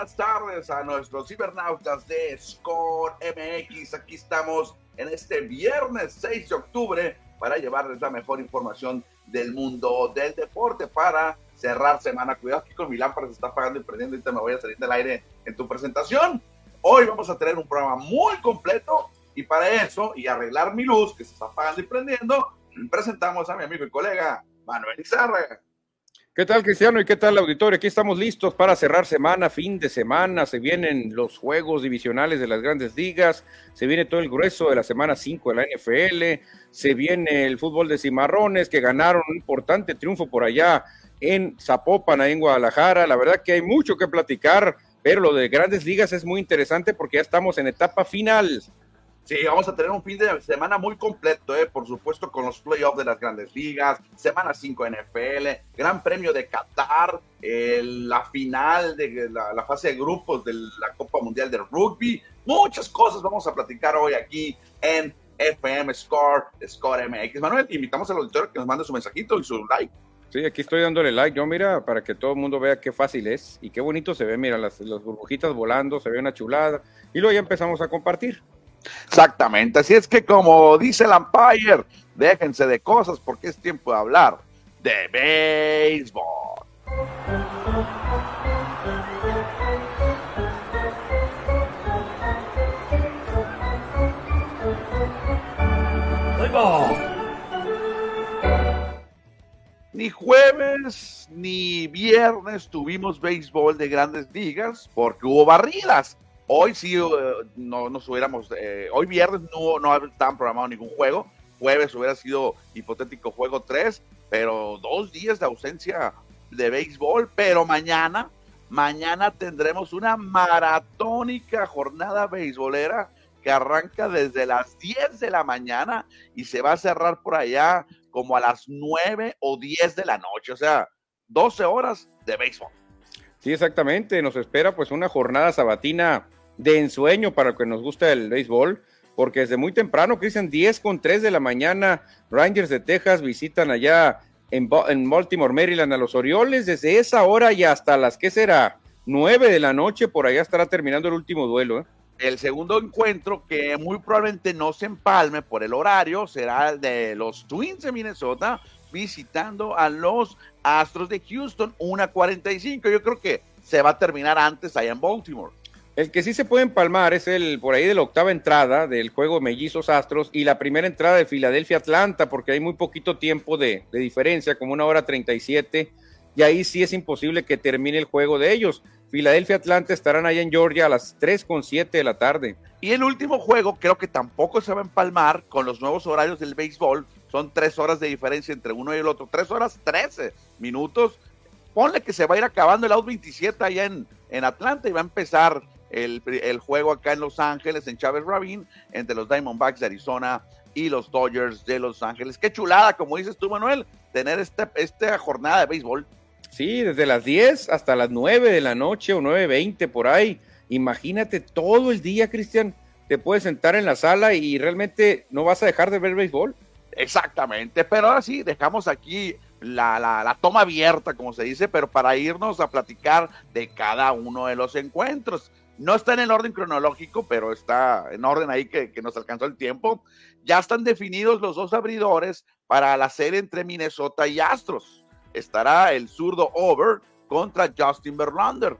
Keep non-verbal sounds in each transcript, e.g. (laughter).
Buenas tardes a nuestros cibernautas de Score MX. Aquí estamos en este viernes 6 de octubre para llevarles la mejor información del mundo del deporte para cerrar semana. Cuidado aquí con mi lámpara se está apagando y prendiendo te me voy a salir del aire en tu presentación. Hoy vamos a tener un programa muy completo y para eso y arreglar mi luz que se está apagando y prendiendo, presentamos a mi amigo y colega Manuel Izarra. ¿Qué tal, Cristiano? ¿Y qué tal, auditorio? Aquí estamos listos para cerrar semana, fin de semana. Se vienen los juegos divisionales de las grandes ligas. Se viene todo el grueso de la semana 5 de la NFL. Se viene el fútbol de cimarrones que ganaron un importante triunfo por allá en Zapopan, ahí en Guadalajara. La verdad que hay mucho que platicar, pero lo de grandes ligas es muy interesante porque ya estamos en etapa final. Sí, vamos a tener un fin de semana muy completo, ¿eh? por supuesto, con los playoffs de las grandes ligas, semana 5 NFL, Gran Premio de Qatar, la final de la, fase de grupos de la Copa Mundial de Rugby. Muchas cosas vamos a platicar hoy aquí en FM Score, Score MX. Manuel, invitamos al auditorio que nos mande su mensajito y su like. Sí, aquí estoy dándole like. Yo, mira, para que todo el mundo vea qué fácil es y qué bonito se ve. Mira, las burbujitas volando, se ve una chulada. Y luego ya empezamos a compartir. Exactamente, así es que como dice el Empire, déjense de cosas porque es tiempo de hablar de béisbol. Ni jueves ni viernes tuvimos béisbol de grandes ligas porque hubo barridas. Hoy sí eh, no nos hubiéramos, eh, hoy viernes no, no estaban programados ningún juego, jueves hubiera sido hipotético juego 3, pero dos días de ausencia de béisbol, pero mañana, mañana tendremos una maratónica jornada beisbolera que arranca desde las 10 de la mañana y se va a cerrar por allá como a las 9 o 10 de la noche, o sea, 12 horas de béisbol. Sí, exactamente, nos espera pues una jornada sabatina de ensueño para que nos gusta el béisbol, porque desde muy temprano, Cristian, 10 con 3 de la mañana, Rangers de Texas visitan allá en, Baltimore, Maryland, a los Orioles. Desde esa hora y hasta las que será 9 de la noche, por allá estará terminando el último duelo. ¿eh? El segundo encuentro, que muy probablemente no se empalme por el horario, será el de los Twins de Minnesota visitando a los Astros de Houston, 1.45. Yo creo que se va a terminar antes allá en Baltimore. El que sí se puede empalmar es el por ahí de la octava entrada del juego Mellizos Astros y la primera entrada de Filadelfia Atlanta, porque hay muy poquito tiempo de, diferencia, como una hora 37, y ahí sí es imposible que termine el juego de ellos. Filadelfia Atlanta estarán allá en Georgia a las 3 con 7 de la tarde. Y el último juego creo que tampoco se va a empalmar con los nuevos horarios del béisbol. Son tres horas de diferencia entre uno y el otro. Tres horas 13 minutos. Ponle que se va a ir acabando el out 27 allá en, en Atlanta y va a empezar el, juego acá en Los Ángeles, en Chávez Rabin, entre los Diamondbacks de Arizona y los Dodgers de Los Ángeles. Qué chulada, como dices tú, Manuel, tener este, esta jornada de béisbol. Sí, desde las 10 hasta las 9 de la noche o 9.20 por ahí. Imagínate todo el día, Cristian, te puedes sentar en la sala y realmente no vas a dejar de ver béisbol. Exactamente, pero ahora sí, dejamos aquí la, la, la, toma abierta, como se dice, pero para irnos a platicar de cada uno de los encuentros. No está en el orden cronológico, pero está en orden ahí que, nos alcanzó el tiempo. Ya están definidos los dos abridores para la serie entre Minnesota y Astros. Estará el zurdo Over contra Justin Verlander.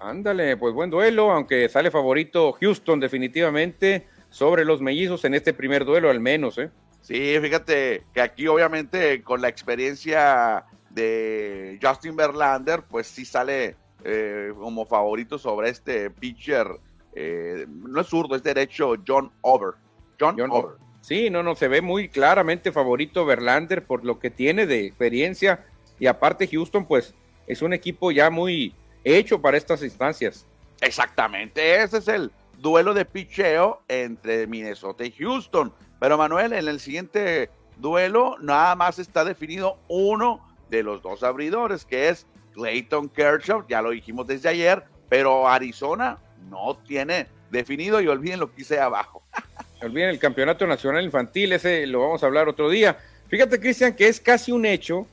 Ándale, pues buen duelo, aunque sale favorito Houston definitivamente sobre los mellizos en este primer duelo al menos, ¿eh? Sí, fíjate que aquí obviamente con la experiencia de Justin Verlander, pues sí sale eh, como favorito sobre este pitcher, eh, no es zurdo, es derecho John Over. John, Over. Sí, no, no, se ve muy claramente favorito Verlander por lo que tiene de experiencia y aparte Houston pues es un equipo ya muy hecho para estas instancias. Exactamente, ese es el duelo de picheo entre Minnesota y Houston. Pero Manuel, en el siguiente duelo nada más está definido uno de los dos abridores, que es Clayton Kershaw, ya lo dijimos desde ayer, pero Arizona no tiene definido y olviden lo que hice abajo. (laughs) olviden el campeonato nacional infantil, ese lo vamos a hablar otro día. Fíjate, Cristian, que es casi un hecho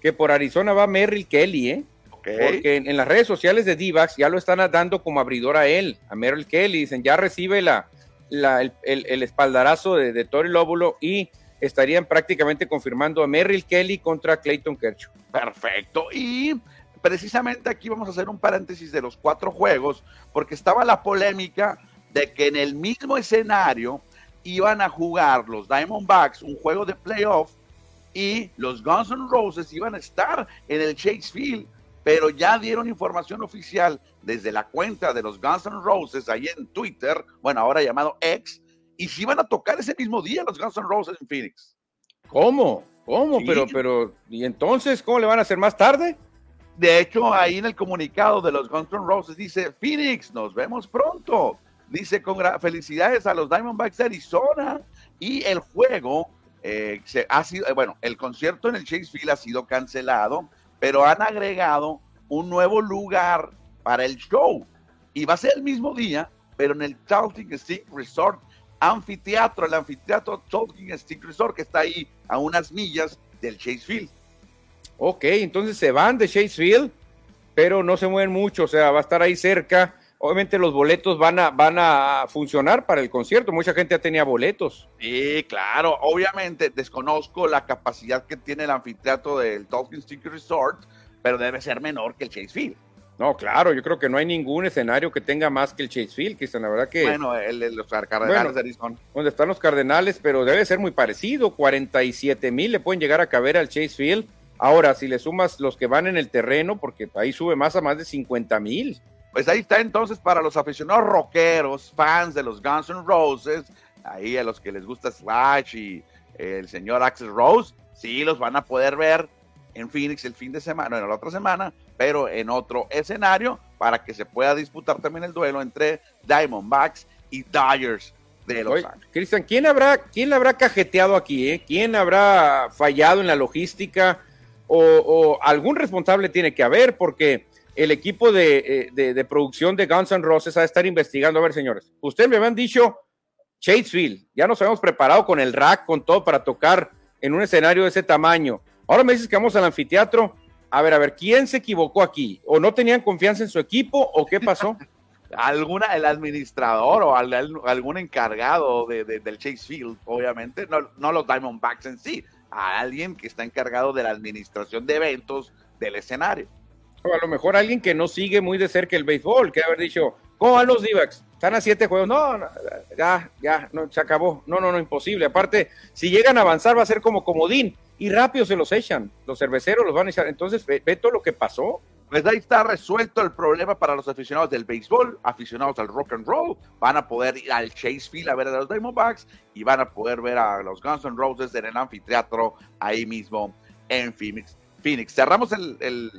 que por Arizona va Merrill Kelly, ¿eh? Porque en, las redes sociales de Divax ya lo están dando como abridor a él, a Merrill Kelly. Dicen, ya recibe la, el, espaldarazo de, de Tori Lóbulo y estarían prácticamente confirmando a Merrill Kelly contra Clayton Kershaw. Perfecto. Y precisamente aquí vamos a hacer un paréntesis de los cuatro juegos, porque estaba la polémica de que en el mismo escenario iban a jugar los Diamondbacks un juego de playoff y los Guns N' Roses iban a estar en el Chase Field, pero ya dieron información oficial desde la cuenta de los Guns N' Roses ahí en Twitter, bueno, ahora llamado X, y si iban a tocar ese mismo día los Guns N' Roses en Phoenix. ¿Cómo? ¿Cómo? Pero, pero, ¿y entonces cómo le van a hacer más tarde? De hecho, ahí en el comunicado de los Guns N' Roses dice, Phoenix, nos vemos pronto. Dice, con felicidades a los Diamondbacks de Arizona. Y el juego eh, se, ha sido, eh, bueno, el concierto en el Chase Field ha sido cancelado, pero han agregado un nuevo lugar para el show. Y va a ser el mismo día, pero en el Talking Stick Resort Anfiteatro, el anfiteatro Talking Stick Resort, que está ahí a unas millas del Chase Field. Ok, entonces se van de Chase Field, pero no se mueven mucho, o sea, va a estar ahí cerca. Obviamente los boletos van a, van a funcionar para el concierto, mucha gente ya tenía boletos. Sí, claro, obviamente desconozco la capacidad que tiene el anfiteatro del Talking Stick Resort, pero debe ser menor que el Chase Field. No, claro, yo creo que no hay ningún escenario que tenga más que el Chase Field, que la verdad que... Bueno, el, los Cardenales de Arizona. Donde están los Cardenales, pero debe ser muy parecido, 47 mil le pueden llegar a caber al Chase Field. Ahora, si le sumas los que van en el terreno, porque ahí sube más a más de 50 mil. Pues ahí está entonces para los aficionados rockeros, fans de los Guns N' Roses, ahí a los que les gusta Slash y el señor Axel Rose, sí los van a poder ver en Phoenix el fin de semana, en la otra semana, pero en otro escenario para que se pueda disputar también el duelo entre Diamondbacks y Dyers de Los Ángeles. Cristian, ¿quién habrá, ¿quién habrá cajeteado aquí? Eh? ¿Quién habrá fallado en la logística? O, algún responsable tiene que haber, porque el equipo de, eh, de, producción de Guns N' Roses ha de estar investigando. A ver, señores, ustedes me habían dicho Chasefield, ya nos habíamos preparado con el rack, con todo para tocar en un escenario de ese tamaño. Ahora me dices que vamos al anfiteatro. A ver, a ver, ¿quién se equivocó aquí? ¿O no tenían confianza en su equipo o qué pasó? (laughs) Alguna, el administrador o algún encargado de, del Chase Field, obviamente, no, no los Diamondbacks en sí, a alguien que está encargado de la administración de eventos del escenario. O a lo mejor alguien que no sigue muy de cerca el béisbol, que haber dicho, ¿cómo van los d Están a siete juegos. No, ya, ya, no, se acabó. No, no, no, imposible. Aparte, si llegan a avanzar va a ser como comodín y rápido se los echan. Los cerveceros los van a echar. Entonces, ve, todo lo que pasó. Pues ahí está resuelto el problema para los aficionados del béisbol, aficionados al rock and roll. Van a poder ir al Chase Field a ver a los Diamondbacks y van a poder ver a los Guns N' Roses en el anfiteatro ahí mismo en Phoenix. Phoenix. Cerramos el, el,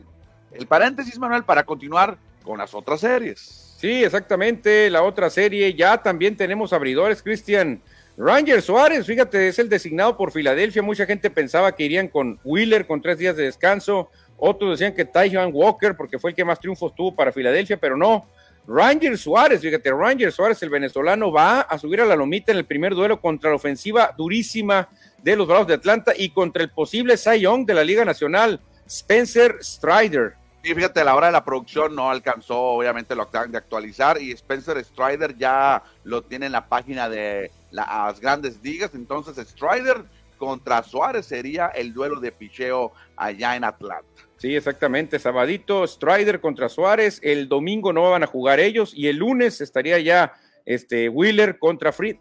el paréntesis, Manuel, para continuar con las otras series. Sí, exactamente. La otra serie ya también tenemos abridores, Cristian. Ranger Suárez, fíjate, es el designado por Filadelfia. Mucha gente pensaba que irían con Wheeler con tres días de descanso. Otros decían que Taiwan Walker, porque fue el que más triunfos tuvo para Filadelfia, pero no. Ranger Suárez, fíjate, Ranger Suárez, el venezolano, va a subir a la lomita en el primer duelo contra la ofensiva durísima de los Bravos de Atlanta y contra el posible Cy Young de la Liga Nacional, Spencer Strider. Y fíjate, a la hora de la producción no alcanzó, obviamente lo acaban de actualizar y Spencer Strider ya lo tiene en la página de las grandes ligas. Entonces Strider contra Suárez sería el duelo de picheo allá en Atlanta. Sí, exactamente. Sabadito, Strider contra Suárez. El domingo no van a jugar ellos y el lunes estaría ya este Wheeler contra Fried.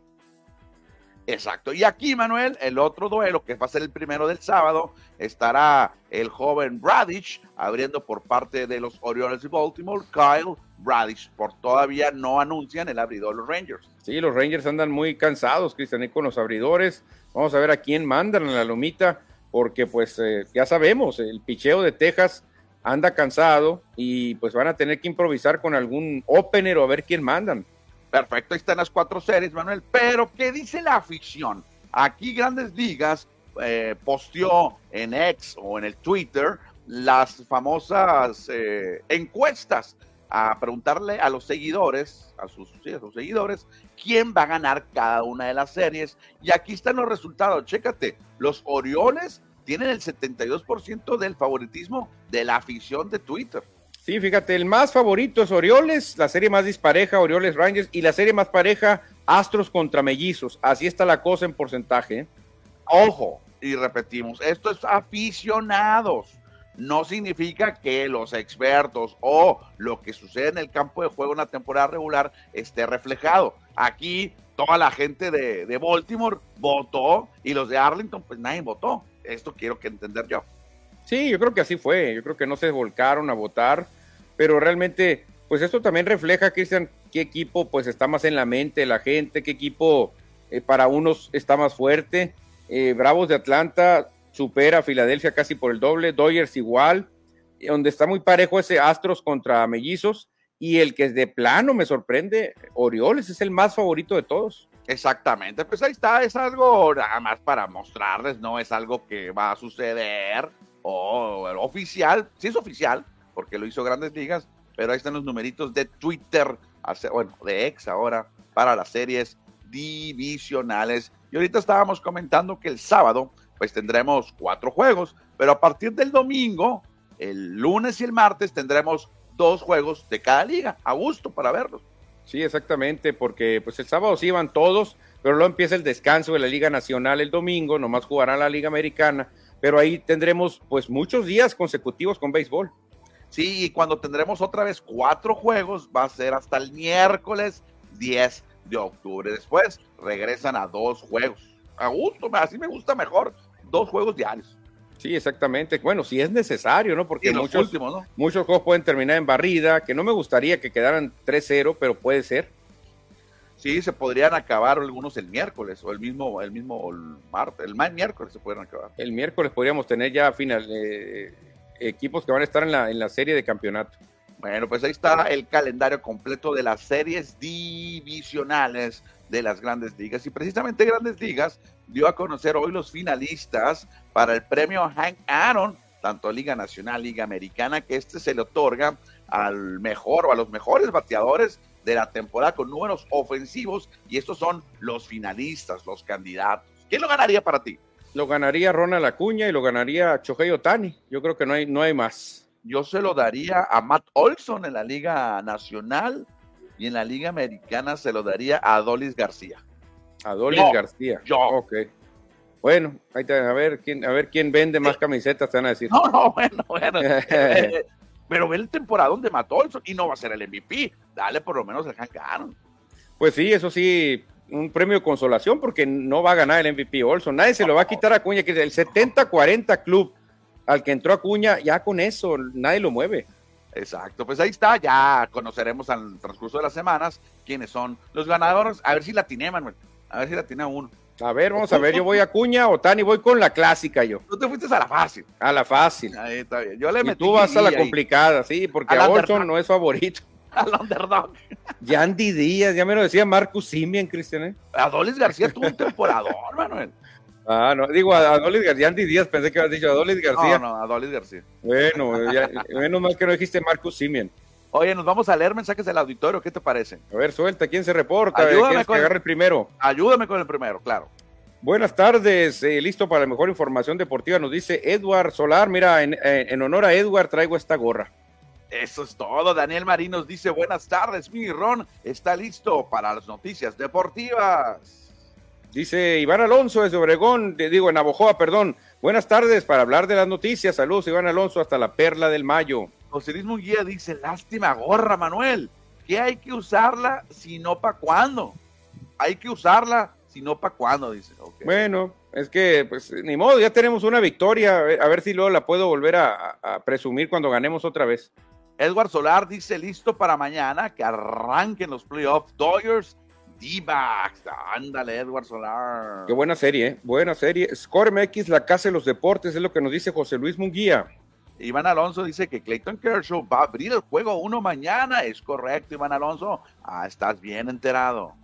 Exacto. Y aquí, Manuel, el otro duelo que va a ser el primero del sábado, estará el joven Bradish abriendo por parte de los Orioles de Baltimore, Kyle Bradish, por todavía no anuncian el abridor los Rangers. Sí, los Rangers andan muy cansados, Cristian, con los abridores. Vamos a ver a quién mandan en la lomita, porque pues eh, ya sabemos, el picheo de Texas anda cansado y pues van a tener que improvisar con algún opener o a ver quién mandan. Perfecto, ahí están las cuatro series, Manuel. Pero, ¿qué dice la afición? Aquí Grandes Ligas eh, posteó en X o en el Twitter las famosas eh, encuestas a preguntarle a los seguidores, a sus, a sus seguidores, quién va a ganar cada una de las series. Y aquí están los resultados. Chécate, los Orioles tienen el 72% del favoritismo de la afición de Twitter. Sí, fíjate, el más favorito es Orioles, la serie más dispareja, Orioles Rangers, y la serie más pareja, Astros contra Mellizos. Así está la cosa en porcentaje. ¿eh? Ojo, y repetimos, esto es aficionados. No significa que los expertos o lo que sucede en el campo de juego en la temporada regular esté reflejado. Aquí toda la gente de, de Baltimore votó y los de Arlington pues nadie votó. Esto quiero que entender yo. Sí, yo creo que así fue. Yo creo que no se volcaron a votar, pero realmente, pues esto también refleja, Cristian, qué equipo pues está más en la mente de la gente, qué equipo eh, para unos está más fuerte. Eh, Bravos de Atlanta supera a Filadelfia casi por el doble, Dodgers igual, donde está muy parejo ese Astros contra Mellizos y el que es de plano me sorprende, Orioles es el más favorito de todos. Exactamente, pues ahí está, es algo nada más para mostrarles, no es algo que va a suceder o oficial, sí es oficial, porque lo hizo Grandes Ligas, pero ahí están los numeritos de Twitter, bueno, de ex ahora, para las series divisionales. Y ahorita estábamos comentando que el sábado, pues tendremos cuatro juegos, pero a partir del domingo, el lunes y el martes tendremos dos juegos de cada liga, a gusto para verlos. Sí, exactamente, porque pues el sábado sí van todos, pero luego empieza el descanso de la Liga Nacional el domingo, nomás jugará la Liga Americana pero ahí tendremos pues muchos días consecutivos con béisbol. Sí, y cuando tendremos otra vez cuatro juegos, va a ser hasta el miércoles 10 de octubre. Después regresan a dos juegos. A gusto, así me gusta mejor, dos juegos diarios. Sí, exactamente. Bueno, si es necesario, ¿no? Porque muchos, muchos juegos pueden terminar en barrida, que no me gustaría que quedaran 3-0, pero puede ser. Sí, se podrían acabar algunos el miércoles o el mismo, el mismo martes, el miércoles se pueden acabar. El miércoles podríamos tener ya final, eh, equipos que van a estar en la, en la serie de campeonato. Bueno, pues ahí está el calendario completo de las series divisionales de las grandes ligas. Y precisamente Grandes Ligas dio a conocer hoy los finalistas para el premio Hank Aaron, tanto Liga Nacional, Liga Americana, que este se le otorga al mejor o a los mejores bateadores de la temporada con números ofensivos y estos son los finalistas, los candidatos. ¿Quién lo ganaría para ti? Lo ganaría Ronald Acuña y lo ganaría Chohei Otani. Yo creo que no hay, no hay más. Yo se lo daría a Matt Olson en la Liga Nacional y en la Liga Americana se lo daría a Adolis García. Adolis García. Yo. Ok. Bueno, ahí a ver quién, a ver quién vende más camisetas, te van a decir. No, no, bueno, bueno. (laughs) Eh, pero ve el temporada donde mató Olson y no va a ser el MVP. Dale por lo menos el Hank Aaron. Pues sí, eso sí, un premio de consolación porque no va a ganar el MVP Olson. Nadie se lo va a quitar a Cuña, que es el 70-40 club al que entró Acuña, ya con eso nadie lo mueve. Exacto, pues ahí está, ya conoceremos al transcurso de las semanas quiénes son los ganadores. A ver si la tiene, Manuel. A ver si la tiene uno. A ver, vamos a ver, yo voy a Cuña o Tani, voy con la clásica yo. Tú te fuiste a la fácil. A la fácil. Ahí está bien. Yo le y tú vas a la complicada, sí, porque a, Olson no es favorito. (laughs) Al underdog. Yandy Díaz, ya me lo decía Marcus Simian, Cristian. ¿eh? Adolis García tuvo un temporador, Manuel. Ah, no, digo, Adolis García, Andy Díaz, pensé que habías dicho Adolis García. No, no, Adolis García. Bueno, ya, menos mal que no dijiste Marcus Simian. Oye, nos vamos a leer mensajes del auditorio, ¿qué te parece? A ver, suelta, ¿quién se reporta? Ayúdame con, que agarre el primero? Ayúdame con el primero, claro. Buenas tardes, eh, listo para la mejor información deportiva, nos dice Edward Solar. Mira, en, honor a Edward traigo esta gorra. Eso es todo. Daniel Marín nos dice buenas tardes, mi Ron está listo para las noticias deportivas. Dice Iván Alonso desde Obregón, digo en Abojoa, perdón. Buenas tardes para hablar de las noticias. Saludos, Iván Alonso, hasta la Perla del Mayo. José Luis Munguía dice, lástima gorra, Manuel. ¿Qué hay que usarla si no para cuándo? Hay que usarla si no, ¿para cuándo? Dice. Bueno, es que, pues, ni modo, ya tenemos una victoria. A ver, si luego la puedo volver a, presumir cuando ganemos otra vez. Edward Solar dice listo para mañana que arranquen los playoffs. Dodgers, D-backs. Ándale, Edward Solar. Qué buena serie, ¿eh? Buena serie. Score MX, la casa de los deportes, es lo que nos dice José Luis Munguía. Iván Alonso dice que Clayton Kershaw va a abrir el juego uno mañana. Es correcto, Iván Alonso. Ah, estás bien enterado.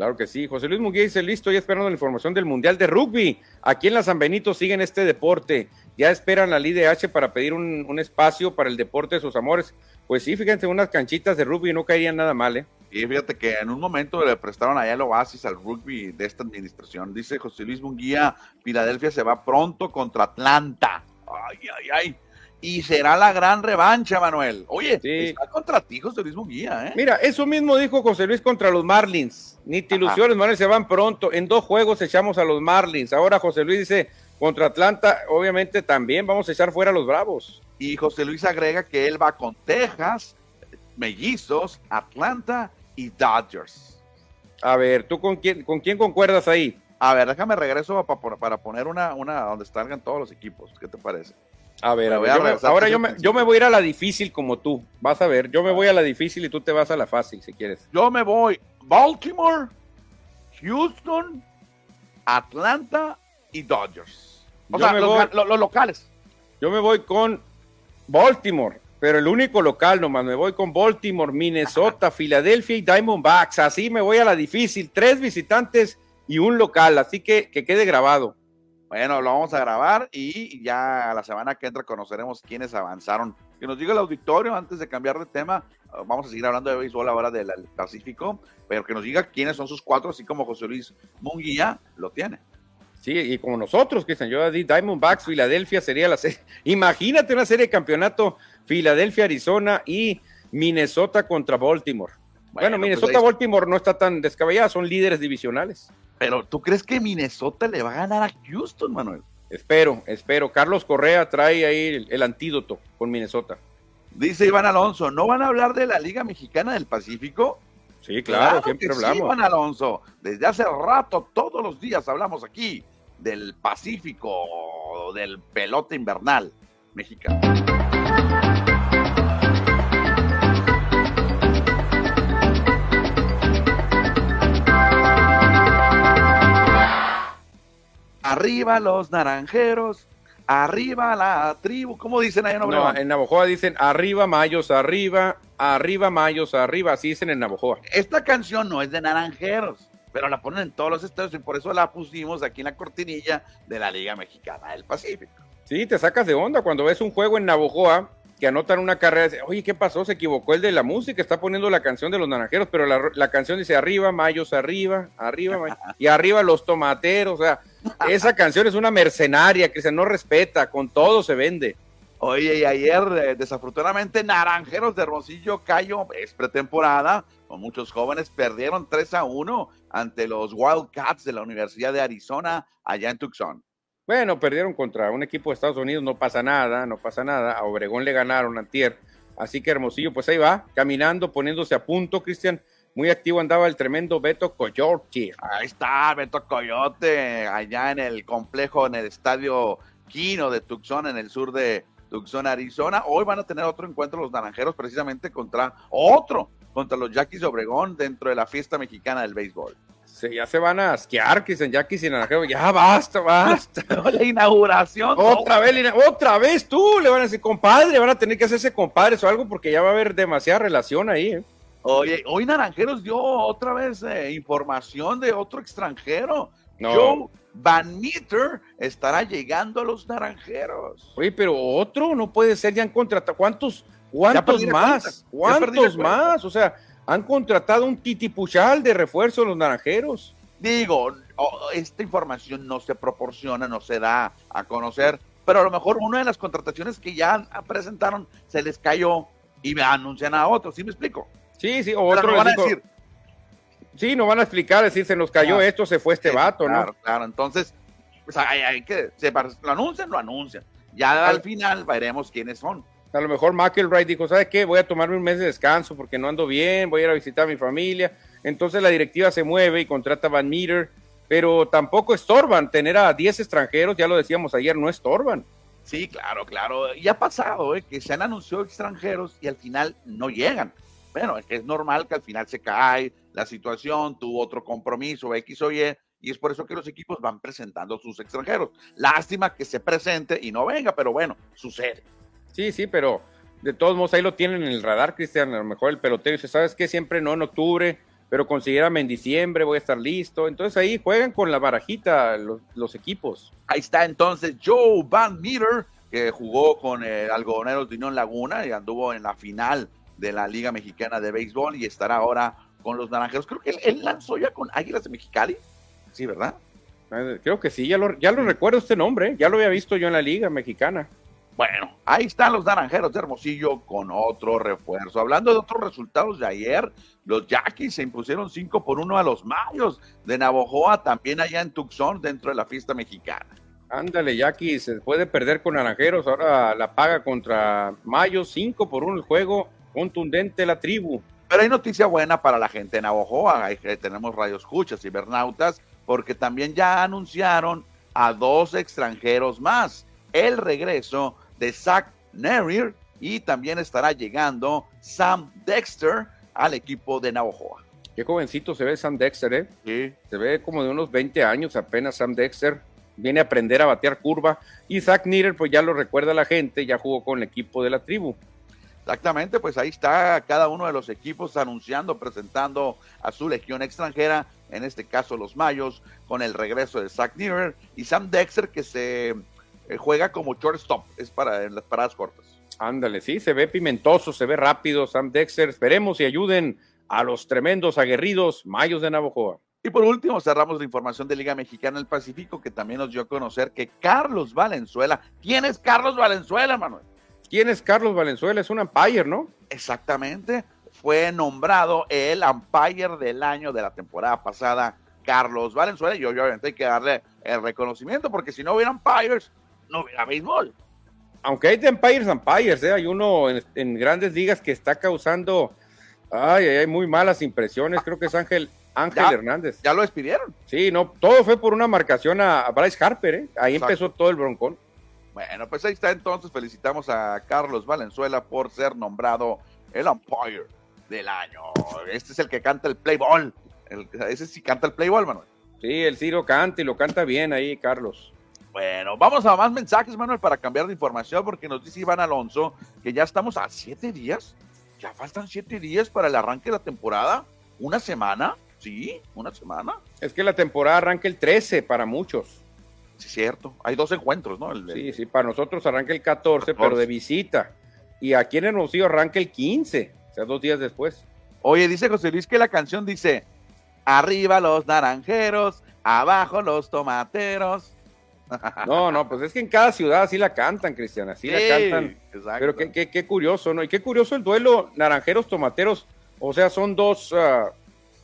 Claro que sí. José Luis Munguía dice, listo, ya esperando la información del Mundial de Rugby. Aquí en la San Benito siguen este deporte. Ya esperan la LIDH para pedir un, espacio para el deporte de sus amores. Pues sí, fíjense, unas canchitas de rugby no caerían nada mal, ¿eh? Y fíjate que en un momento le prestaron allá el oasis al rugby de esta administración. Dice José Luis Munguía, Filadelfia se va pronto contra Atlanta. Ay, ay, ay. Y será la gran revancha, Manuel. Oye, está contra ti, José Luis Munguía, ¿eh? Mira, eso mismo dijo José Luis contra los Marlins. Ni te ilusiones, Manuel, se van pronto. En dos juegos echamos a los Marlins. Ahora José Luis dice, contra Atlanta, obviamente también vamos a echar fuera a los Bravos. Y José Luis agrega que él va con Texas, Mellizos, Atlanta y Dodgers. A ver, ¿tú con quién, con quién concuerdas ahí? A ver, déjame regreso para, para poner una, una donde salgan todos los equipos. ¿Qué te parece? A ver, ahora yo me, yo me, voy a ir a la difícil como tú. Vas a ver, yo me voy a la difícil y tú te vas a la fácil si quieres. Yo me voy Baltimore, Houston, Atlanta y Dodgers. O sea, los, locales. Yo me voy con Baltimore, pero el único local nomás. Me voy con Baltimore, Minnesota, Filadelfia y Diamondbacks. Así me voy a la difícil. Tres visitantes y un local. Así que que quede grabado. Bueno, lo vamos a grabar y ya la semana que entra conoceremos quiénes avanzaron. Que nos diga el auditorio antes de cambiar de tema. Uh, vamos a seguir hablando de béisbol ahora del Pacífico, pero que nos diga quiénes son sus cuatro, así como José Luis Munguía lo tiene. Sí, y como nosotros, Cristian, yo di Diamondbacks, Filadelfia sería la serie. Imagínate una serie de campeonato, Filadelfia, Arizona y Minnesota contra Baltimore. Bueno, pues Minnesota-Baltimore no está tan descabellada, son líderes divisionales. Pero ¿tú crees que Minnesota le va a ganar a Houston, Manuel? Espero, espero. Carlos Correa trae ahí el, antídoto con Minnesota. Dice Iván Alonso, ¿no van a hablar de la Liga Mexicana del Pacífico? Sí, claro, siempre hablamos. Sí, Iván Alonso, desde hace rato, todos los días hablamos aquí del Pacífico, del pelota invernal mexicano. Arriba los naranjeros, arriba la tribu. ¿Cómo dicen ahí en No, en Navojoa dicen arriba mayos, arriba, arriba mayos, arriba. Así dicen en Navojoa. Esta canción no es de naranjeros, pero la ponen en todos los estados y por eso la pusimos aquí en la cortinilla de la Liga Mexicana del Pacífico. Sí, te sacas de onda cuando ves un juego en Navojoa que anotan una carrera, oye, ¿qué pasó? Se equivocó el de la música, está poniendo la canción de los naranjeros, pero la, la canción dice arriba, mayos arriba, arriba, mayos, y arriba los tomateros, o sea, esa canción es una mercenaria que se no respeta, con todo se vende. Oye, y ayer, eh, desafortunadamente, Naranjeros de Rosillo Cayo, es pretemporada, con muchos jóvenes, perdieron 3 a 1 ante los Wildcats de la Universidad de Arizona, allá en Tucson. Bueno, perdieron contra un equipo de Estados Unidos, no pasa nada, no pasa nada. A Obregón le ganaron a Tier. Así que Hermosillo, pues ahí va, caminando, poniéndose a punto, Cristian. Muy activo andaba el tremendo Beto Coyote. Ahí está, Beto Coyote, allá en el complejo, en el estadio Quino de Tucson, en el sur de Tucson, Arizona. Hoy van a tener otro encuentro los naranjeros, precisamente contra otro, contra los Yaquis Obregón, dentro de la fiesta mexicana del béisbol. Sí, ya se van a asquear, Cristian Yaquis y Naranjeros. Ya basta, basta. (laughs) la inauguración. Otra vez, otra vez tú le van a decir, compadre, van a tener que hacerse compadres o algo porque ya va a haber demasiada relación ahí. ¿eh? Oye, hoy Naranjeros dio otra vez eh, información de otro extranjero. No. Joe Van Meter estará llegando a los Naranjeros. Oye, pero otro no puede ser, ya han contratado. ¿Cuántos, cuántos más? ¿Cuántos más? O sea, han contratado un titipuchal de refuerzo los Naranjeros. Digo, esta información no se proporciona, no se da a conocer, pero a lo mejor una de las contrataciones que ya presentaron se les cayó y me anuncian a otros, ¿sí me explico? Sí, sí, o otro van a decir. Sí, no van a explicar, decir, se nos cayó esto, se fue este vato, ¿no? Claro, claro, entonces, pues hay, que, se, lo anuncian, lo anuncian. Ya al final veremos quiénes son. A lo mejor McElroy dijo, ¿sabes qué? Voy a tomarme un mes de descanso porque no ando bien, voy a ir a visitar a mi familia. Entonces la directiva se mueve y contrata a Van Meter, pero tampoco estorban. Tener a 10 extranjeros, ya lo decíamos ayer, no estorban. Sí, claro, claro. Y ha pasado ¿eh? que se han anunciado extranjeros y al final no llegan bueno, es normal que al final se cae la situación, tuvo otro compromiso, X o Y, y es por eso que los equipos van presentando sus extranjeros. Lástima que se presente y no venga, pero bueno, sucede. Sí, sí, pero de todos modos ahí lo tienen en el radar, Cristian, a lo mejor el pelotero dice, ¿sabes qué? Siempre no en octubre, pero considérame en diciembre, voy a estar listo. Entonces ahí juegan con la barajita los, equipos. Ahí está entonces Joe Van Meter, que jugó con el Algodoneros de Unión Laguna y anduvo en la final de la Liga Mexicana de Béisbol y estará ahora con los Naranjeros. Creo que él, lanzó ya con Águilas de Mexicali. Sí, ¿verdad? Eh, creo que sí, ya lo, ya lo recuerdo este nombre, ya lo había visto yo en la Liga Mexicana. Bueno, ahí están los naranjeros de Hermosillo con otro refuerzo. Hablando de otros resultados de ayer, los Yaquis se impusieron 5 por 1 a los Mayos de Navojoa, también allá en Tucson, dentro de la fiesta mexicana. Ándale, Yaquis, se puede perder con naranjeros, ahora la paga contra Mayos, 5 por 1 el juego, contundente la tribu. Pero hay noticia buena para la gente de Navojoa, tenemos escuchas y Bernautas, porque también ya anunciaron a dos extranjeros más. El regreso de Zach Nerir y también estará llegando Sam Dexter al equipo de Navajoa. Qué jovencito se ve Sam Dexter, ¿eh? Sí. Se ve como de unos 20 años apenas Sam Dexter. Viene a aprender a batear curva. Y Zach Nerir, pues ya lo recuerda la gente, ya jugó con el equipo de la tribu. Exactamente, pues ahí está cada uno de los equipos anunciando, presentando a su legión extranjera, en este caso los Mayos, con el regreso de Zach Nearer y Sam Dexter que se eh, juega como shortstop, es para en las paradas cortas. Ándale, sí, se ve pimentoso, se ve rápido, Sam Dexter. Esperemos y ayuden a los tremendos aguerridos Mayos de Navojoa. Y por último, cerramos la información de Liga Mexicana del Pacífico, que también nos dio a conocer que Carlos Valenzuela, ¿quién es Carlos Valenzuela, Manuel? ¿Quién es Carlos Valenzuela? Es un umpire, ¿no? Exactamente. Fue nombrado el umpire del año de la temporada pasada, Carlos Valenzuela, y obviamente hay que darle el reconocimiento, porque si no hubiera umpires, no hubiera béisbol. Aunque hay de Empires Empires, ¿eh? hay uno en, grandes ligas que está causando ay, hay muy malas impresiones. Creo que es Ángel, Ángel Hernández. Ya lo despidieron. Sí, no, todo fue por una marcación a, Bryce Harper, ¿eh? ahí empezó todo el broncón. Bueno, pues ahí está entonces. Felicitamos a Carlos Valenzuela por ser nombrado el umpire del año. Este es el que canta el play ball. ese sí canta el play ball, Manuel. Sí, el Ciro canta y lo canta bien ahí, Carlos. Bueno, vamos a más mensajes, Manuel, para cambiar de información, porque nos dice Iván Alonso que ya estamos a siete días. Ya faltan siete días para el arranque de la temporada. ¿Una semana? Sí, una semana. Es que la temporada arranca el 13 para muchos. Sí, cierto. Hay dos encuentros, ¿no? sí, sí, para nosotros arranca el 14, pero de visita. Y aquí en Hermosillo arranca el 15, o sea, dos días después. Oye, dice José Luis que la canción dice, arriba los naranjeros, abajo los tomateros. No, no, pues es que en cada ciudad así la cantan, Cristian, así la cantan. Pero qué, curioso, ¿no? Y qué curioso el duelo naranjeros tomateros. O sea, son dos, ah,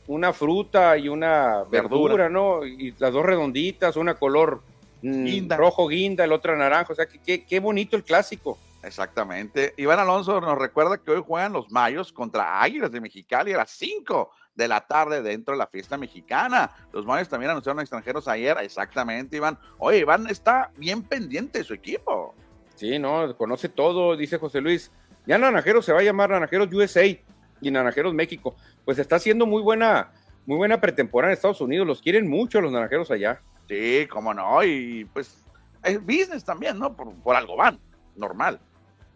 una fruta y una verdura, ¿no? Y las dos redonditas, una color mm, rojo guinda, el otro naranja. O sea, qué, qué bonito el clásico. Exactamente. Iván Alonso nos recuerda que hoy juegan los Mayos contra Águilas de Mexicali a las 5 de la tarde dentro de la fiesta mexicana. Los Mayos también anunciaron a extranjeros ayer, exactamente, Iván. Oye, Iván está bien pendiente de su equipo. Sí, no, conoce todo, dice José Luis. Ya Naranjeros se va a llamar Naranjeros USA y Naranjeros México. Pues está haciendo muy buena, muy buena pretemporada en Estados Unidos. Los quieren mucho los Naranjeros allá. Sí, cómo no. Y pues es business también, ¿no? Por, por algo van, normal.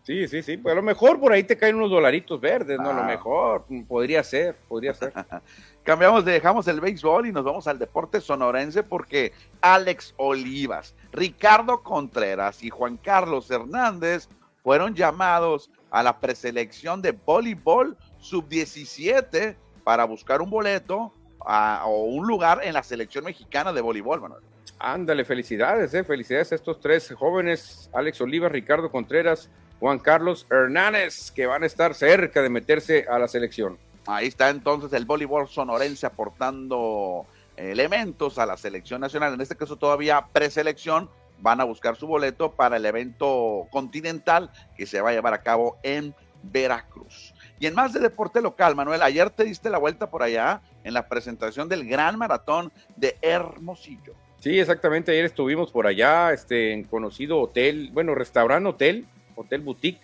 Sí, sí, sí. Pues a lo mejor por ahí te caen unos dolaritos verdes, ¿no? A lo ah. mejor mm, podría ser, podría ser. (laughs) Cambiamos, dejamos el béisbol y nos vamos al deporte sonorense porque Alex Olivas, Ricardo Contreras y Juan Carlos Hernández fueron llamados a la preselección de voleibol sub-17 para buscar un boleto o un lugar en la selección mexicana de voleibol, Manuel. Ándale, felicidades, eh, felicidades a estos tres jóvenes, Alex Olivas, Ricardo Contreras Juan Carlos Hernández, que van a estar cerca de meterse a la selección. Ahí está entonces el voleibol sonorense aportando elementos a la selección nacional, en este caso todavía preselección, van a buscar su boleto para el evento continental que se va a llevar a cabo en Veracruz. Y en más de deporte local, Manuel, ayer te diste la vuelta por allá en la presentación del Gran Maratón de Hermosillo. Sí, exactamente, ayer estuvimos por allá, este, en conocido hotel, bueno, restaurante hotel, Hotel Boutique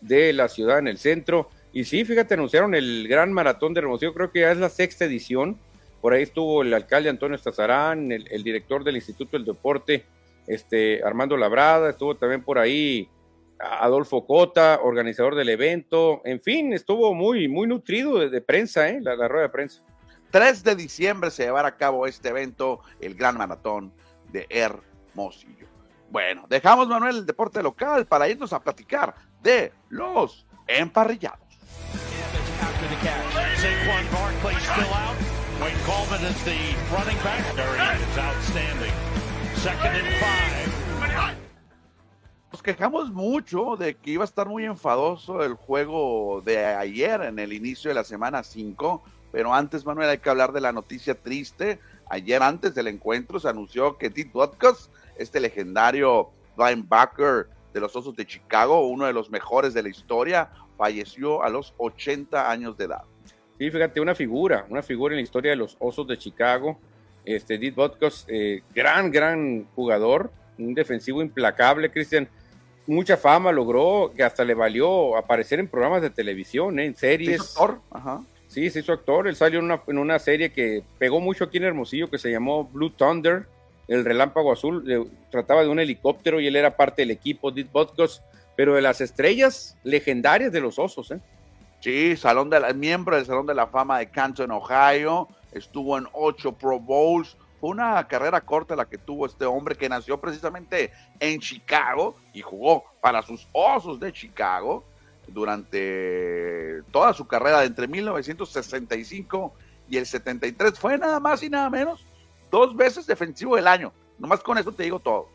de la ciudad en el centro. Y sí, fíjate, anunciaron el gran maratón de Hermosillo, creo que ya es la sexta edición. Por ahí estuvo el alcalde Antonio Estazarán, el, director del Instituto del Deporte, este, Armando Labrada, estuvo también por ahí Adolfo Cota, organizador del evento. En fin, estuvo muy, muy nutrido de, prensa, ¿eh? la, la rueda de prensa. 3 de diciembre se llevará a cabo este evento, el Gran Maratón de Hermosillo. Bueno, dejamos, Manuel, el deporte local para irnos a platicar de los emparrillados. nos quejamos mucho de que iba a estar muy enfadoso el juego de ayer en el inicio de la semana 5, pero antes, Manuel, hay que hablar de la noticia triste. Ayer, antes del encuentro, se anunció que Tit Butkus, este legendario linebacker de los Osos de Chicago, uno de los mejores de la historia, falleció a los 80 años de edad. Sí, fíjate, una figura, una figura en la historia de los Osos de Chicago. Este, Dit Butkus, eh, gran, gran jugador, un defensivo implacable, Cristian. Mucha fama logró, que hasta le valió aparecer en programas de televisión, ¿eh? en series. actor? Ajá. Sí, se hizo actor. Él salió en una, en una, serie que pegó mucho aquí en Hermosillo que se llamó Blue Thunder, el relámpago azul. trataba de un helicóptero y él era parte del equipo, Dit Butkus, pero de las estrellas legendarias de los osos. ¿eh? Sí, salón de miembro del Salón de la Fama de Canton, Ohio. Estuvo en ocho Pro Bowls. Fue una carrera corta la que tuvo este hombre que nació precisamente en Chicago y jugó para sus osos de Chicago durante toda su carrera entre 1965 y el 73. Fue nada más y nada menos dos veces defensivo del año. Nomás con eso te digo todo.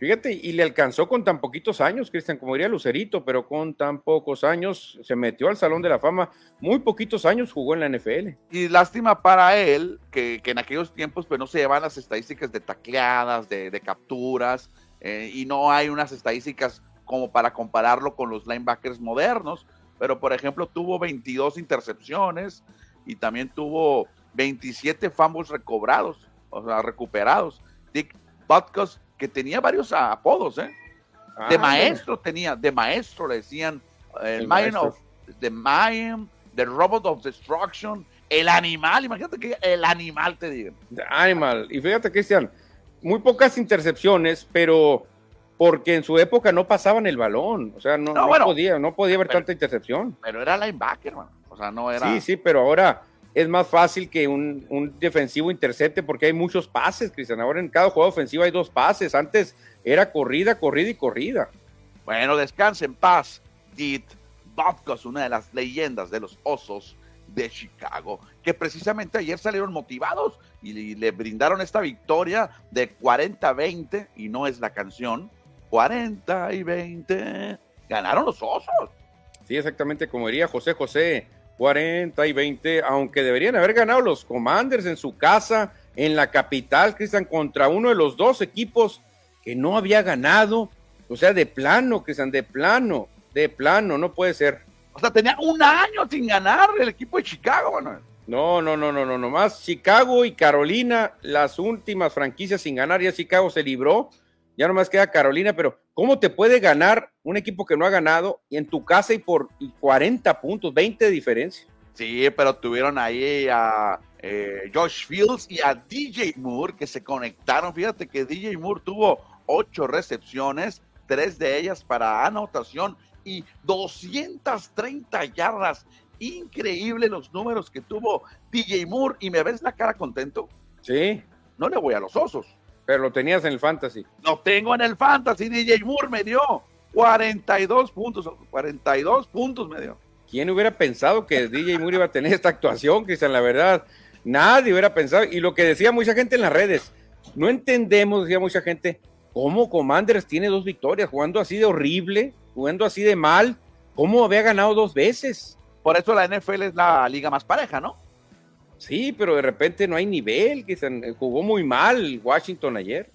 Fíjate, y le alcanzó con tan poquitos años, Cristian, como diría Lucerito, pero con tan pocos años se metió al Salón de la Fama. Muy poquitos años jugó en la NFL. Y lástima para él que, en aquellos tiempos pues no se llevan las estadísticas de tacleadas, de, capturas, eh, y no hay unas estadísticas como para compararlo con los linebackers modernos. Pero por ejemplo tuvo 22 intercepciones y también tuvo 27 fumbles recobrados, o sea, recuperados. Dick Butkus que tenía varios apodos, ¿eh? de ah, maestro tenía, de maestro le decían eh, el, Mind of the Mind, The Robot of Destruction, el animal, imagínate que el animal te diga. The Animal, y fíjate Cristian, muy pocas intercepciones, pero porque en su época no pasaban el balón, o sea, no, podía, no podía haber tanta intercepción. Pero era linebacker, man. o sea, no era. Sí, sí, pero ahora es más fácil que un, defensivo intercepte porque hay muchos pases, Cristian. Ahora en cada juego ofensivo hay dos pases. Antes era corrida, corrida y corrida. Bueno, descanse en paz, Dit Bobcos, una de las leyendas de los Osos de Chicago, que precisamente ayer salieron motivados y le brindaron esta victoria de 40-20, y no es la canción, 40 y 20, ganaron los Osos. Sí, exactamente como diría José José, 40 y 20, aunque deberían haber ganado los Commanders en su casa, en la capital, Cristian, contra uno de los dos equipos que no había ganado. O sea, de plano, Cristian, de plano, de plano, no puede ser. O sea, tenía un año sin ganar el equipo de Chicago, Manuel. No, no, no, no, no, nomás Chicago y Carolina, las últimas franquicias sin ganar, ya Chicago se libró, ya nomás queda Carolina, pero ¿Cómo te puede ganar un equipo que no ha ganado y en tu casa y por 40 puntos, 20 de diferencia? Sí, pero tuvieron ahí a eh, Josh Fields y a DJ Moore que se conectaron. Fíjate que DJ Moore tuvo ocho recepciones, tres de ellas para anotación y 230 yardas. Increíble los números que tuvo DJ Moore. ¿Y me ves la cara contento? Sí. No le voy a los osos. Pero lo tenías en el fantasy. Lo tengo en el fantasy. DJ Moore me dio 42 puntos. 42 puntos me dio. ¿Quién hubiera pensado que DJ Moore iba a tener esta actuación, Cristian? La verdad, nadie hubiera pensado. Y lo que decía mucha gente en las redes, no entendemos, decía mucha gente, cómo Commanders tiene dos victorias, jugando así de horrible, jugando así de mal. ¿Cómo había ganado dos veces? Por eso la NFL es la liga más pareja, ¿no? Sí, pero de repente no hay nivel, que se jugó muy mal Washington ayer.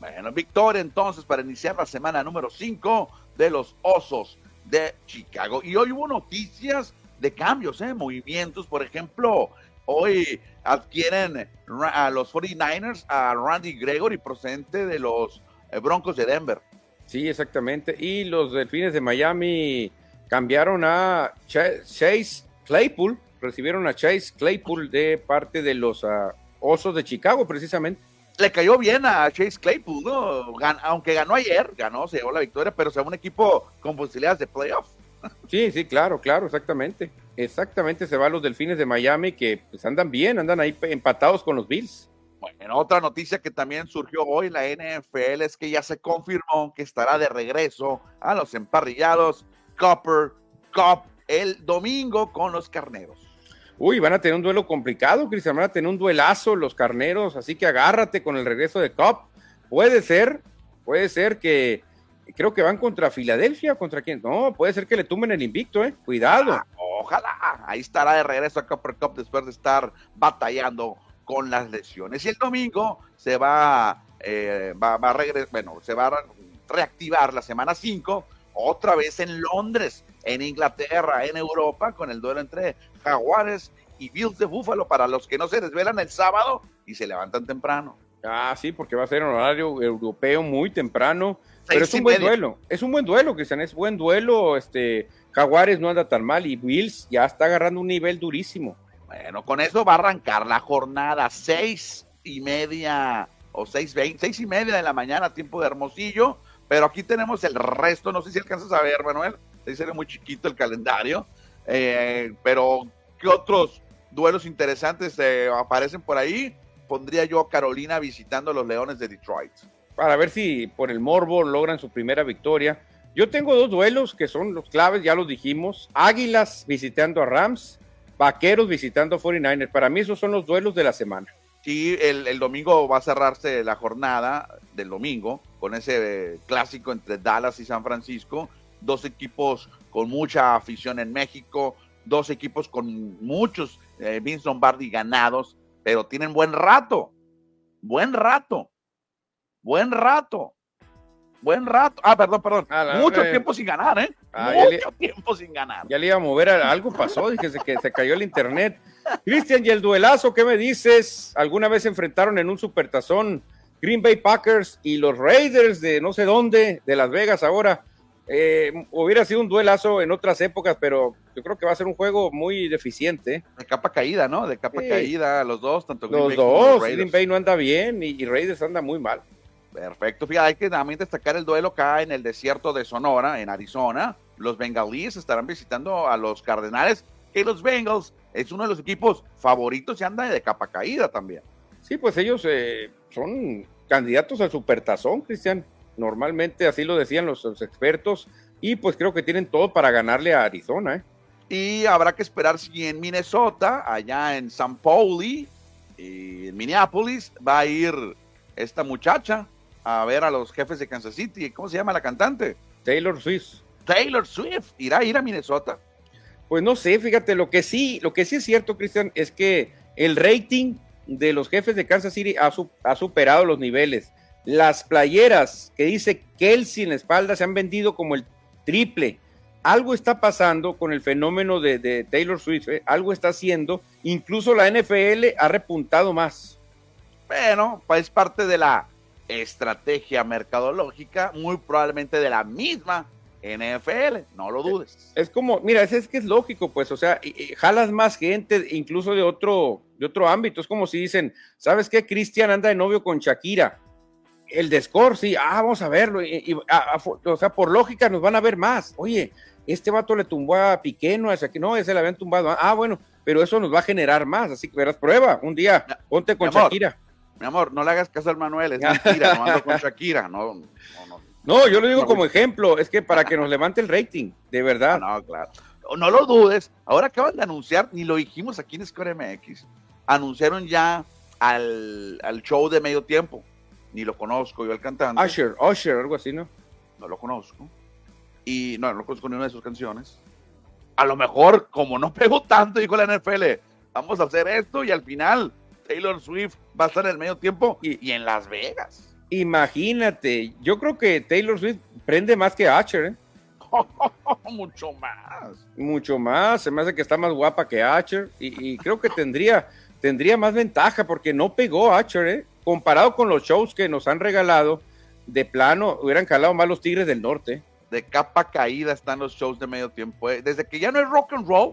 Bueno, victoria entonces para iniciar la semana número 5 de los Osos de Chicago. Y hoy hubo noticias de cambios, ¿eh? movimientos. Por ejemplo, hoy adquieren a los 49ers a Randy Gregory, procedente de los eh, Broncos de Denver. Sí, exactamente. Y los Delfines de Miami cambiaron a Chase Claypool recibieron a Chase Claypool de parte de los ah, Osos de Chicago, precisamente. Le cayó bien a Chase Claypool, ¿no? aunque ganó ayer, ganó, se llevó la victoria, pero sea un equipo con posibilidades de playoff. (laughs) Sí, sí, claro, claro, exactamente. Exactamente, se va a los Delfines de Miami que pues, andan bien, andan ahí empatados con los Bills. Bueno, otra noticia que también surgió hoy en la NFL es que ya se confirmó que estará de regreso a los emparrillados Copper Cup el domingo con los carneros. Uy, van a tener un duelo complicado, Cristian, van a tener un duelazo los carneros, así que agárrate con el regreso de Cop. Puede ser, puede ser que, creo que van contra Filadelfia, contra quién. No, puede ser que le tumben el invicto, ¿eh? Cuidado. Ah, ojalá, ahí estará de regreso a Copper Cup después de estar batallando con las lesiones. Y el domingo se va, eh, va, va a regresar, bueno, se va a reactivar la semana 5, otra vez en Londres, en Inglaterra, en Europa, con el duelo entre Jaguares y Bills de Búfalo para los que no se desvelan el sábado y se levantan temprano. Ah, sí, porque va a ser un horario europeo muy temprano. pero es un buen duelo. Es un buen duelo, Cristian. Es buen duelo. Este, Jaguares no anda tan mal y Bills ya está agarrando un nivel durísimo. Bueno, con eso va a arrancar la jornada seis y media o seis veinte, seis y media de la mañana, tiempo de Hermosillo. Pero aquí tenemos el resto. No sé si alcanzas a ver, Manuel. Dice muy chiquito el calendario. Eh, pero, ¿qué otros duelos interesantes eh, aparecen por ahí? pondría yo a Carolina visitando a los Leones de Detroit. Para ver si por el morbo logran su primera victoria. Yo tengo dos duelos que son los claves, ya los dijimos. Águilas visitando a Rams, Vaqueros visitando a 49ers. Para mí esos son los duelos de la semana. Sí, el, domingo va a cerrarse la jornada del domingo con ese eh, clásico entre Dallas y San Francisco. Dos equipos con mucha afición en México, dos equipos con muchos eh, Vince Lombardi ganados pero tienen buen rato, buen rato, buen rato, buen rato. Ah, perdón, perdón. Ah, Mucho tiempo sin ganar, ¿eh? Ah, Mucho tiempo sin ganar. Ya le iba a mover, algo pasó, dije que se cayó el internet. Cristian, y el duelazo, ¿qué me dices? ¿Alguna vez se enfrentaron en un supertazón Green Bay Packers y los Raiders de no sé dónde, de Las Vegas ahora? Eh, hubiera sido un duelazo en otras épocas, pero yo creo que va a ser un juego muy deficiente. De capa caída, ¿no? De capa caída, los dos, tanto Green los dos. Green Bay no anda bien y, Raiders anda muy mal. Perfecto, fíjate, hay que también destacar el duelo acá en el desierto de Sonora, en Arizona. Los Bengalíes estarán visitando a los Cardenales, que los Bengals es uno de los equipos favoritos y anda de capa caída también. Sí, pues ellos eh, son candidatos al supertazón, Cristian. Normalmente así lo decían los, expertos y pues creo que tienen todo para ganarle a Arizona. ¿eh? Y habrá que esperar si en Minnesota, allá en San Pauli y en Minneapolis, va a ir esta muchacha a ver a los jefes de Kansas City. ¿Cómo se llama la cantante? Taylor Swift. Taylor Swift. ¿Irá a ir a Minnesota? Pues no sé, fíjate, lo que sí, lo que sí es cierto, Cristian, es que el rating de los jefes de Kansas City ha, superado los niveles. Las playeras que dice Kelsey en la espalda se han vendido como el triple. Algo está pasando con el fenómeno de, Taylor Swift, ¿eh? algo está haciendo. Incluso la NFL ha repuntado más. Bueno, pues es parte de la estrategia mercadológica, muy probablemente de la misma NFL, no lo dudes. Es, como, mira, es, es, que es lógico, pues, o sea, jalas más gente, incluso de otro, de otro ámbito. Es como si dicen, ¿sabes qué? Cristian anda de novio con Shakira el de score, sí, ah, vamos a verlo. Y, o sea, por lógica nos van a ver más. Oye, este vato le tumbó a Piqué, no, ese aquí, no, ese le habían tumbado. Ah, bueno, pero eso nos va a generar más. Así que verás, prueba un día, ponte con Shakira. Mi amor, no le hagas caso al Manuel, es mentira, no ando con (laughs) Shakira, no, no, no. Yo lo digo como ejemplo, es que para que nos levante el rating, de verdad. No, claro. No lo dudes, ahora acaban de anunciar, ni lo dijimos aquí en Score MX, anunciaron ya al, al show de medio tiempo ni lo conozco yo al cantante. Usher, Usher, algo así, ¿no? No lo conozco. Y no, no lo conozco ni una de sus canciones. A lo mejor, como no pegó tanto, dijo la NFL, vamos a hacer esto y al final Taylor Swift va a estar en el medio tiempo y, en Las Vegas. Imagínate, yo creo que Taylor Swift prende más que Usher, ¿eh? (laughs) Mucho más. Mucho más. Se me hace que está más guapa que Usher y, y creo que tendría, tendría más ventaja porque no pegó Usher, ¿eh? comparado con los shows que nos han regalado, de plano hubieran calado más los Tigres del Norte. De capa caída están los shows de medio tiempo. Eh. Desde que ya no es rock and roll,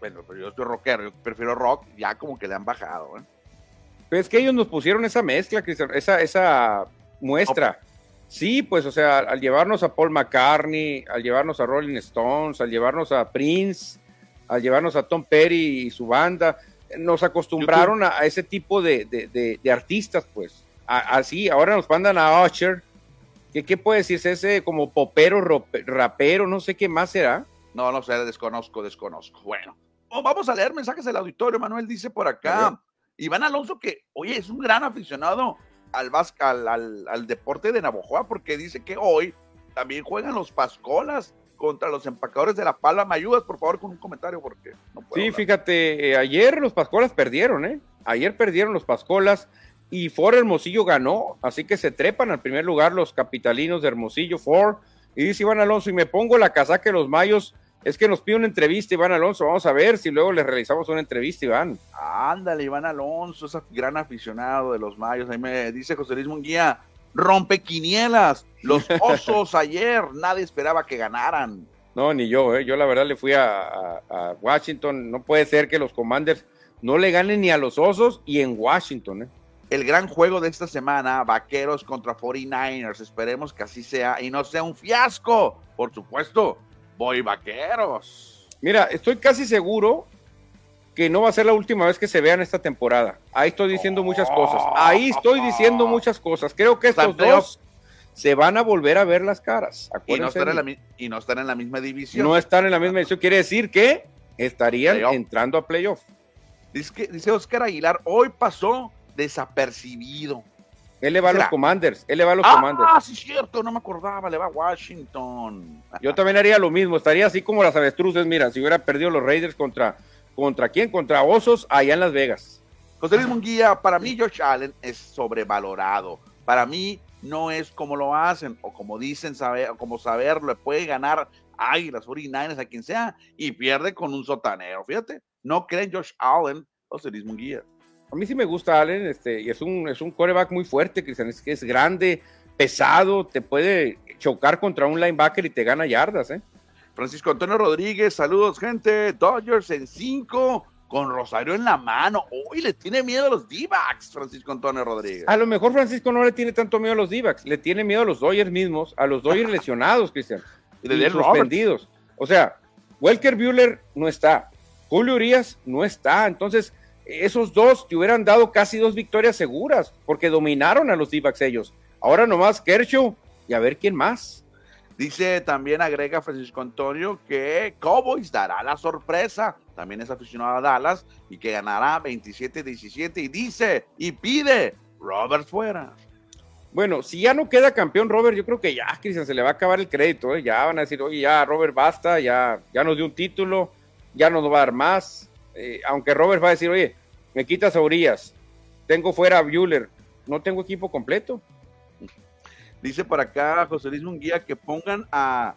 bueno, pero yo soy rockero, yo prefiero rock, ya como que le han bajado. ¿eh? Pero es que ellos nos pusieron esa mezcla, esa, esa muestra. Sí, pues, o sea, al llevarnos a Paul McCartney, al llevarnos a Rolling Stones, al llevarnos a Prince, al llevarnos a Tom Petty y su banda, nos acostumbraron a, ese tipo de, artistas, pues. así, ahora nos mandan a Usher. ¿Qué, ¿Qué puede decirse ese como popero, rapero, no sé qué más será? No, no sé, desconozco, desconozco. Bueno, oh, vamos a leer mensajes del auditorio. Manuel dice por acá, Iván Alonso, que, oye, es un gran aficionado al, al, al, al deporte de Navojoa, porque dice que hoy también juegan los Pascolas contra los empacadores de La Palma. ¿Me ayudas, por favor, con un comentario? Porque no puedo Sí, fíjate, eh, ayer los Pascolas perdieron, ¿eh? Ayer perdieron los Pascolas y Ford Hermosillo ganó, así que se trepan al primer lugar los capitalinos de Hermosillo, Ford. Y dice Iván Alonso, y me pongo la casaca de los Mayos, es que nos pide una entrevista Iván Alonso, vamos a ver si luego le realizamos una entrevista, Iván. Ándale, Iván Alonso, ese gran aficionado de los Mayos, ahí me dice José Luis Munguía, rompe quinielas, los (laughs) osos ayer, nadie esperaba que ganaran. No, ni yo, ¿eh? yo la verdad le fui a, Washington, no puede ser que los Commanders no le ganen ni a los osos y en Washington. ¿eh? El gran juego de esta semana, Vaqueros contra 49ers, esperemos que así sea y no sea un fiasco, por supuesto, voy Vaqueros. Mira, estoy casi seguro que no va a ser la última vez que se vean esta temporada. Ahí estoy diciendo muchas cosas. Ahí estoy diciendo muchas cosas. Creo que estos dos se van a volver a ver las caras. Y no, están en la, y no están en la misma división. No están en la misma división. Quiere decir que estarían entrando a playoff. Dice, dice Oscar Aguilar, hoy pasó desapercibido. Él le va a los Commanders, él le va a los ah, Commanders. Ah, sí, cierto, no me acordaba, le va a Washington. (laughs) Yo también haría lo mismo, estaría así como las avestruces, mira, si hubiera perdido los Raiders contra ¿Contra quién? Contra Osos allá en Las Vegas. José Luis Munguía, para mí Josh Allen es sobrevalorado. Para mí no es como lo hacen o como dicen saber, como saberlo, puede ganar Águilas, 49ers, a quien sea, y pierde con un sotanero. Fíjate, no creen Josh Allen, José Luis Munguía. A mí sí me gusta Allen, este, y es un, es un coreback muy fuerte, Cristian, es que es grande, pesado, te puede chocar contra un linebacker y te gana yardas, ¿eh? Francisco Antonio Rodríguez, saludos, gente. Dodgers en cinco, con Rosario en la mano. Uy, le tiene miedo a los d Francisco Antonio Rodríguez. A lo mejor Francisco no le tiene tanto miedo a los d le tiene miedo a los Dodgers mismos, a los Dodgers (laughs) lesionados, Cristian. y, y suspendidos. O sea, Welker Bueller no está, Julio Urias no está. Entonces, esos dos te hubieran dado casi dos victorias seguras, porque dominaron a los d ellos. Ahora nomás Kershaw y a ver quién más. Dice también, agrega Francisco Antonio, que Cowboys dará la sorpresa. También es aficionado a Dallas y que ganará 27-17. Y dice y pide Robert fuera. Bueno, si ya no queda campeón Robert, yo creo que ya, Cristian, se le va a acabar el crédito. ¿eh? Ya van a decir, oye, ya Robert basta, ya, ya nos dio un título, ya no nos va a dar más. Eh, aunque Robert va a decir, oye, me quitas a Urias, tengo fuera a Bueller, no tengo equipo completo. Dice para acá José Luis Munguía que pongan a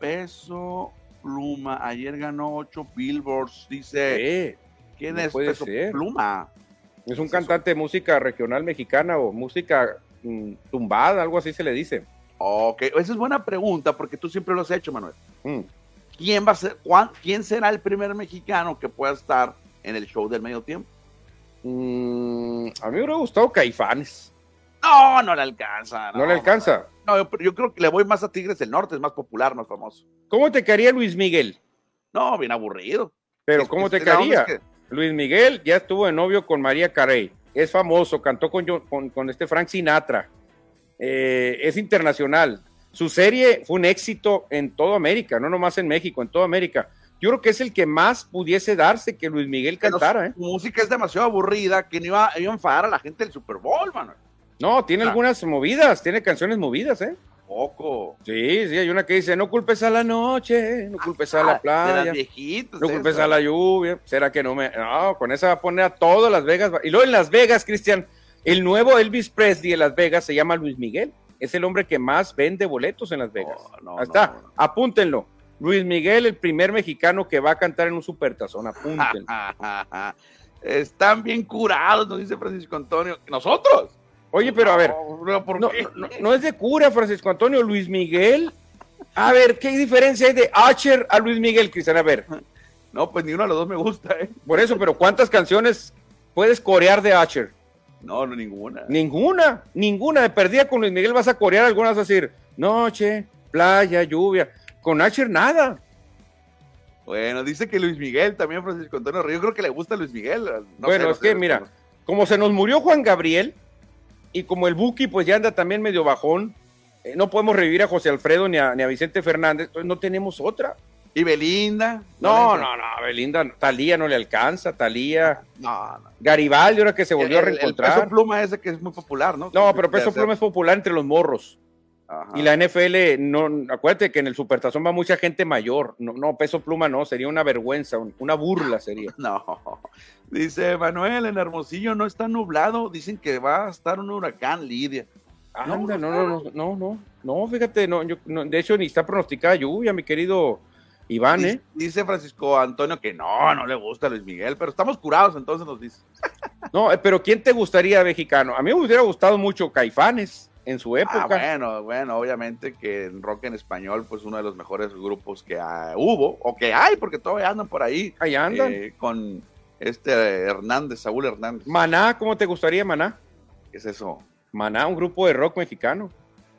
Peso Pluma. Ayer ganó ocho billboards. Dice, ¿quién es Peso Pluma? Es un cantante de música regional mexicana o música mm, tumbada, algo así se le dice. Ok, esa es buena pregunta porque tú siempre lo has hecho, Manuel. Mm. ¿Quién va a ser, Juan, quién será el primer mexicano que pueda estar en el show del medio tiempo? Mm, a mí me hubiera gustado Caifanes. No, no le alcanza. No, le alcanza. No, yo, creo que le voy más a Tigres del Norte, es más popular, más famoso. ¿Cómo te quedaría Luis Miguel? No, bien aburrido. Pero ¿cómo te quedaría? Luis Miguel ya estuvo de novio con María Carey. Es famoso, cantó con, con, este Frank Sinatra. Eh, es internacional. Su serie fue un éxito en toda América, no nomás en México, en toda América. Yo creo que es el que más pudiese darse que Luis Miguel cantara. Su ¿eh? música es demasiado aburrida que no iba, iba, a enfadar a la gente del Super Bowl, mano. No, tiene algunas movidas, tiene canciones movidas, ¿eh? Poco. Sí, sí, hay una que dice, no culpes a la noche, no culpes a la ah, playa, no culpes a la lluvia, será que no me... No, con esa va a poner a todas Las Vegas. Y luego en Las Vegas, Cristian, el nuevo Elvis Presley en Las Vegas se llama Luis Miguel. Es el hombre que más vende boletos en Las Vegas. Ahí está, apúntenlo. Luis Miguel, el primer mexicano que va a cantar en un supertazón, apúntenlo. (laughs) Están bien curados, nos dice Francisco Antonio. ¿Nosotros? Oye, pero a ver, no, es de cura, Francisco Antonio, Luis Miguel. A ver, ¿qué diferencia hay de Asher a Luis Miguel, Cristian? A ver. No, pues ni uno de los dos me gusta, ¿eh? Por eso, pero ¿cuántas canciones puedes corear de Asher? No, no, ninguna. Ninguna, ninguna. De perdida con Luis Miguel vas a corear algunas, a decir, noche, playa, lluvia. Con Asher nada. Bueno, dice que Luis Miguel también, Francisco Antonio Yo creo que le gusta Luis Miguel. bueno, es que mira, como se nos murió Juan Gabriel, y como el Buki pues ya anda también medio bajón, eh, no podemos revivir a José Alfredo ni a, ni a Vicente Fernández, pues no tenemos otra. ¿Y Belinda? No, no, no, Belinda, Talía no le alcanza, Talía. No, no. Garibaldi, ahora que se volvió a reencontrar. El peso pluma ese que es muy popular, ¿no? No, pero peso pluma es popular entre los morros. Y la NFL, no, acuérdate que en el Supertazón va mucha gente mayor. No, no, peso pluma no, sería una vergüenza, una burla sería. (laughs) No. Dice Manuel, en Hermosillo no está nublado. Dicen que va a estar un huracán, Lidia. Anda, no, no, no, no, no, no, fíjate, no, yo, de hecho ni está pronosticada lluvia, mi querido Iván, ¿eh? Dice Francisco Antonio que no, no le gusta Luis Miguel, pero estamos curados, entonces nos dice. (laughs) No, eh, pero ¿quién te gustaría mexicano? A mí me hubiera gustado mucho Caifanes en su ah, época. bueno, bueno, obviamente que en rock en español, pues uno de los mejores grupos que hubo, o que hay, porque todavía andan por ahí. Ahí andan. Eh, con este Hernández, Saúl Hernández. Maná, ¿cómo te gustaría Maná? ¿Qué es eso? Maná, un grupo de rock mexicano.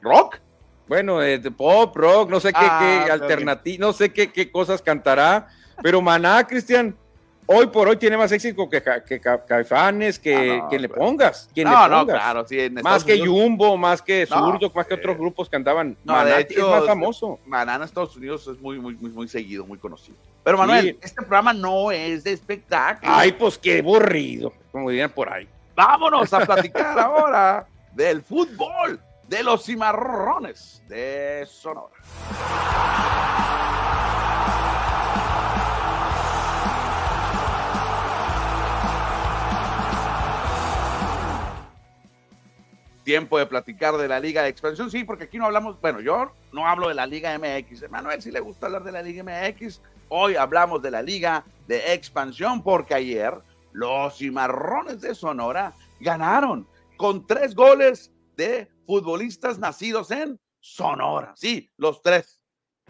¿Rock? Bueno, de, pop, rock, no sé qué, ah, alternativo, no sé qué, qué cosas cantará, pero Maná, Cristian, hoy por hoy tiene más éxito que, que, Caifanes, que, ah, le pongas. Quien no, no, claro, sí. más que Jumbo, más que Zurdo, más que eh, otros grupos que andaban. No, Maná es más famoso. Maná en Estados Unidos es muy, muy, muy, seguido, muy conocido. Pero Manuel, este programa no es de espectáculo. Ay, pues qué aburrido, como dirían por ahí. Vámonos a platicar ahora del fútbol de los cimarrones de Sonora. tiempo de platicar de la Liga de Expansión. Sí, porque aquí no hablamos, bueno, yo no hablo de la Liga MX. Manuel, si le gusta hablar de la Liga MX, hoy hablamos de la Liga de Expansión, porque ayer los cimarrones de Sonora ganaron con tres goles de futbolistas nacidos en Sonora. Sí, los tres.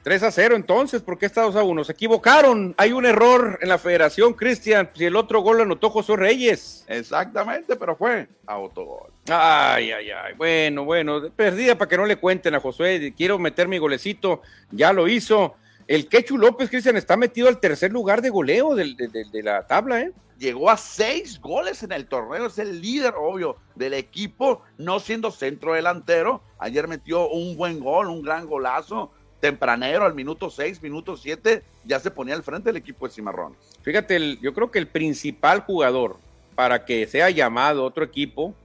3 a 0 entonces, ¿por qué Estados a 1? Se equivocaron, hay un error en la federación, Cristian, si el otro gol lo anotó José Reyes. Exactamente, pero fue autogol. Ay, ay, ay, bueno, bueno, perdida para que no le cuenten a Josué, quiero meter mi golecito, ya lo hizo. El Quechu López, Cristian, está metido al tercer lugar de goleo de, de la tabla, ¿eh? llegó a seis goles en el torneo, es el líder, obvio, del equipo, no siendo centro delantero. Ayer metió un buen gol, un gran golazo, tempranero, al minuto seis, minuto siete, ya se ponía al frente del equipo de Cimarrones. Fíjate, yo creo que el principal jugador para que sea llamado otro equipo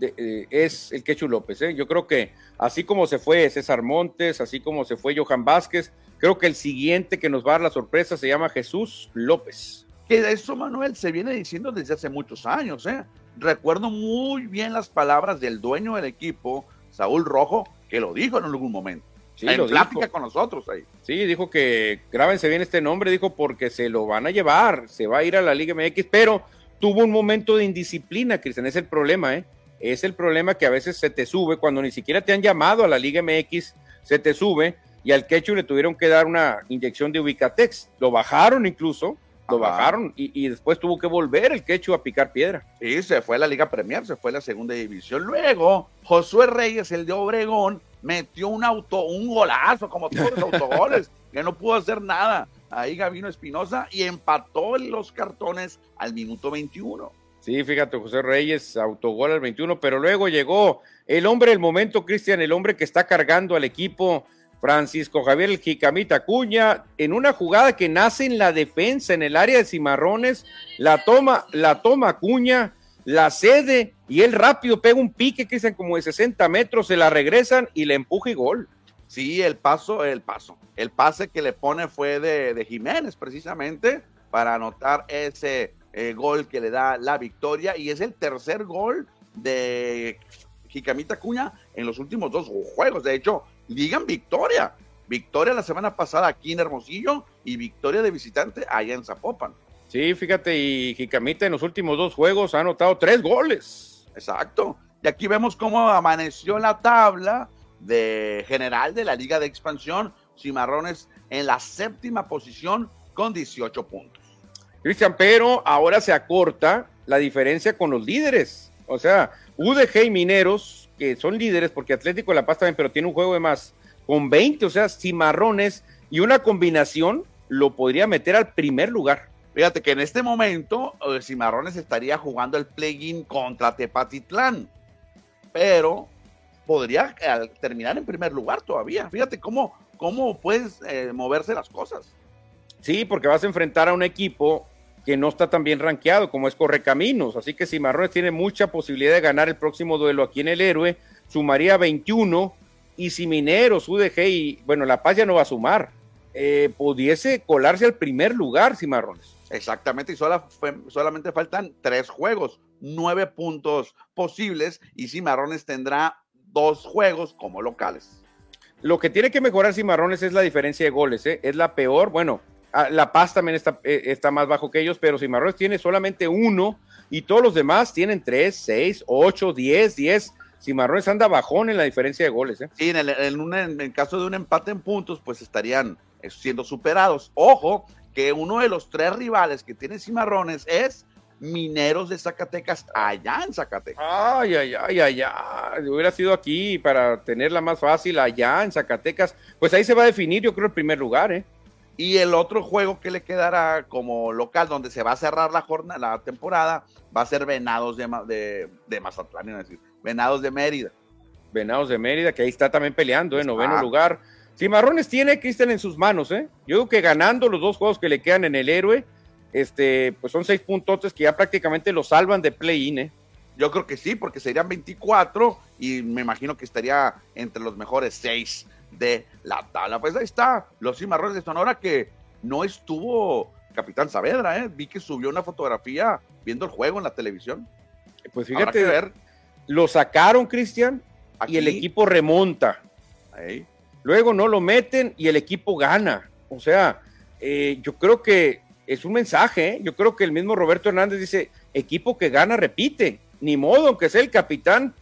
eh, es el Quechu López. ¿eh? Yo creo que así como se fue César Montes, así como se fue Johan Vázquez, creo que el siguiente que nos va a dar la sorpresa se llama Jesús López. Que eso, Manuel, se viene diciendo desde hace muchos años. ¿eh? Recuerdo muy bien las palabras del dueño del equipo, Saúl Rojo, que lo dijo en algún momento. Sí, en plática con nosotros ahí. Sí, dijo que grábense bien este nombre, dijo porque se lo van a llevar, se va a ir a la Liga MX, pero tuvo un momento de indisciplina, Cristian, es el problema, ¿eh? Es el problema que a veces se te sube cuando ni siquiera te han llamado a la Liga MX, se te sube y al Quechu le tuvieron que dar una inyección de Ubicatex, lo bajaron incluso, lo bajaron y, después tuvo que volver el quechu a picar piedra. Sí, se fue a la Liga Premier, se fue a la segunda división. Luego, Josué Reyes, el de Obregón, metió un auto, un golazo, como todos los autogoles, (laughs) que no pudo hacer nada. Ahí Gavino Espinosa y empató los cartones al minuto 21. Sí, fíjate, José Reyes, autogol al 21, pero luego llegó el hombre del momento, Cristian, el hombre que está cargando al equipo Francisco Javier el Jicamita Cuña, en una jugada que nace en la defensa, en el área de Cimarrones, la toma, la toma Cuña, la cede y él rápido pega un pique que dicen como de 60 metros, se la regresan y le empuja y gol. Sí, el paso, el paso. El pase que le pone fue de, Jiménez, precisamente, para anotar ese eh, gol que le da la victoria. Y es el tercer gol de Jicamita Cuña en los últimos dos juegos. De hecho, digan victoria. Victoria la semana pasada aquí en Hermosillo y victoria de visitante allá en Zapopan. Sí, fíjate, y Jicamita en los últimos dos juegos ha anotado tres goles. Exacto. Y aquí vemos cómo amaneció la tabla de general de la Liga de Expansión. Cimarrones en la séptima posición con 18 puntos. Cristian, pero ahora se acorta la diferencia con los líderes. O sea, UDG y Mineros que son líderes, porque Atlético de La Paz también, pero tiene un juego de más, con 20, o sea, cimarrones y una combinación lo podría meter al primer lugar. Fíjate que en este momento eh, Cimarrones estaría jugando el play-in contra Tepatitlán, pero podría eh, terminar en primer lugar todavía. Fíjate cómo, cómo puedes eh, moverse las cosas. Sí, porque vas a enfrentar a un equipo que no está tan bien rankeado como es Correcaminos. Así que Cimarrones tiene mucha posibilidad de ganar el próximo duelo aquí en el Héroe. Sumaría 21 y si Mineros, UDG y, bueno, La Paz ya no va a sumar, eh, pudiese colarse al primer lugar, Cimarrones. Exactamente, y solamente faltan tres juegos, nueve puntos posibles, y Cimarrones tendrá dos juegos como locales. Lo que tiene que mejorar Cimarrones es la diferencia de goles, ¿eh? es la peor, bueno, La Paz también está, eh, está más bajo que ellos, pero Cimarrones tiene solamente uno y todos los demás tienen tres, seis, ocho, diez, diez. Cimarrones anda bajón en la diferencia de goles. ¿eh? Sí, en el, en el caso de un empate en puntos, pues estarían siendo superados. Ojo, que uno de los tres rivales que tiene Cimarrones es Mineros de Zacatecas allá en Zacatecas. Ay, ay, ay, ay, ay. Hubiera sido aquí para tenerla más fácil allá en Zacatecas. Pues ahí se va a definir, yo creo, el primer lugar, ¿eh? Y el otro juego que le quedará como local, donde se va a cerrar la jornada, la temporada, va a ser Venados de, de, de Mazatlán, es decir, Venados de Mérida. Venados de Mérida, que ahí está también peleando, en noveno lugar. Cimarrones tiene Cristian en sus manos, ¿eh? Yo digo que ganando los dos juegos que le quedan en el héroe, este, pues son seis puntotes que ya prácticamente lo salvan de play-in, ¿eh? Yo creo que sí, porque serían 24 y me imagino que estaría entre los mejores seis de la tabla. Pues ahí está, los cimarrones de Sonora que no estuvo Capitán Saavedra, ¿eh? Vi que subió una fotografía viendo el juego en la televisión. Pues fíjate, ver. lo sacaron, Cristian, y el equipo remonta. Ahí. Luego no lo meten y el equipo gana. O sea, eh, yo creo que es un mensaje. ¿eh? Yo creo que el mismo Roberto Hernández dice, equipo que gana repite. Ni modo, aunque sea el capitán,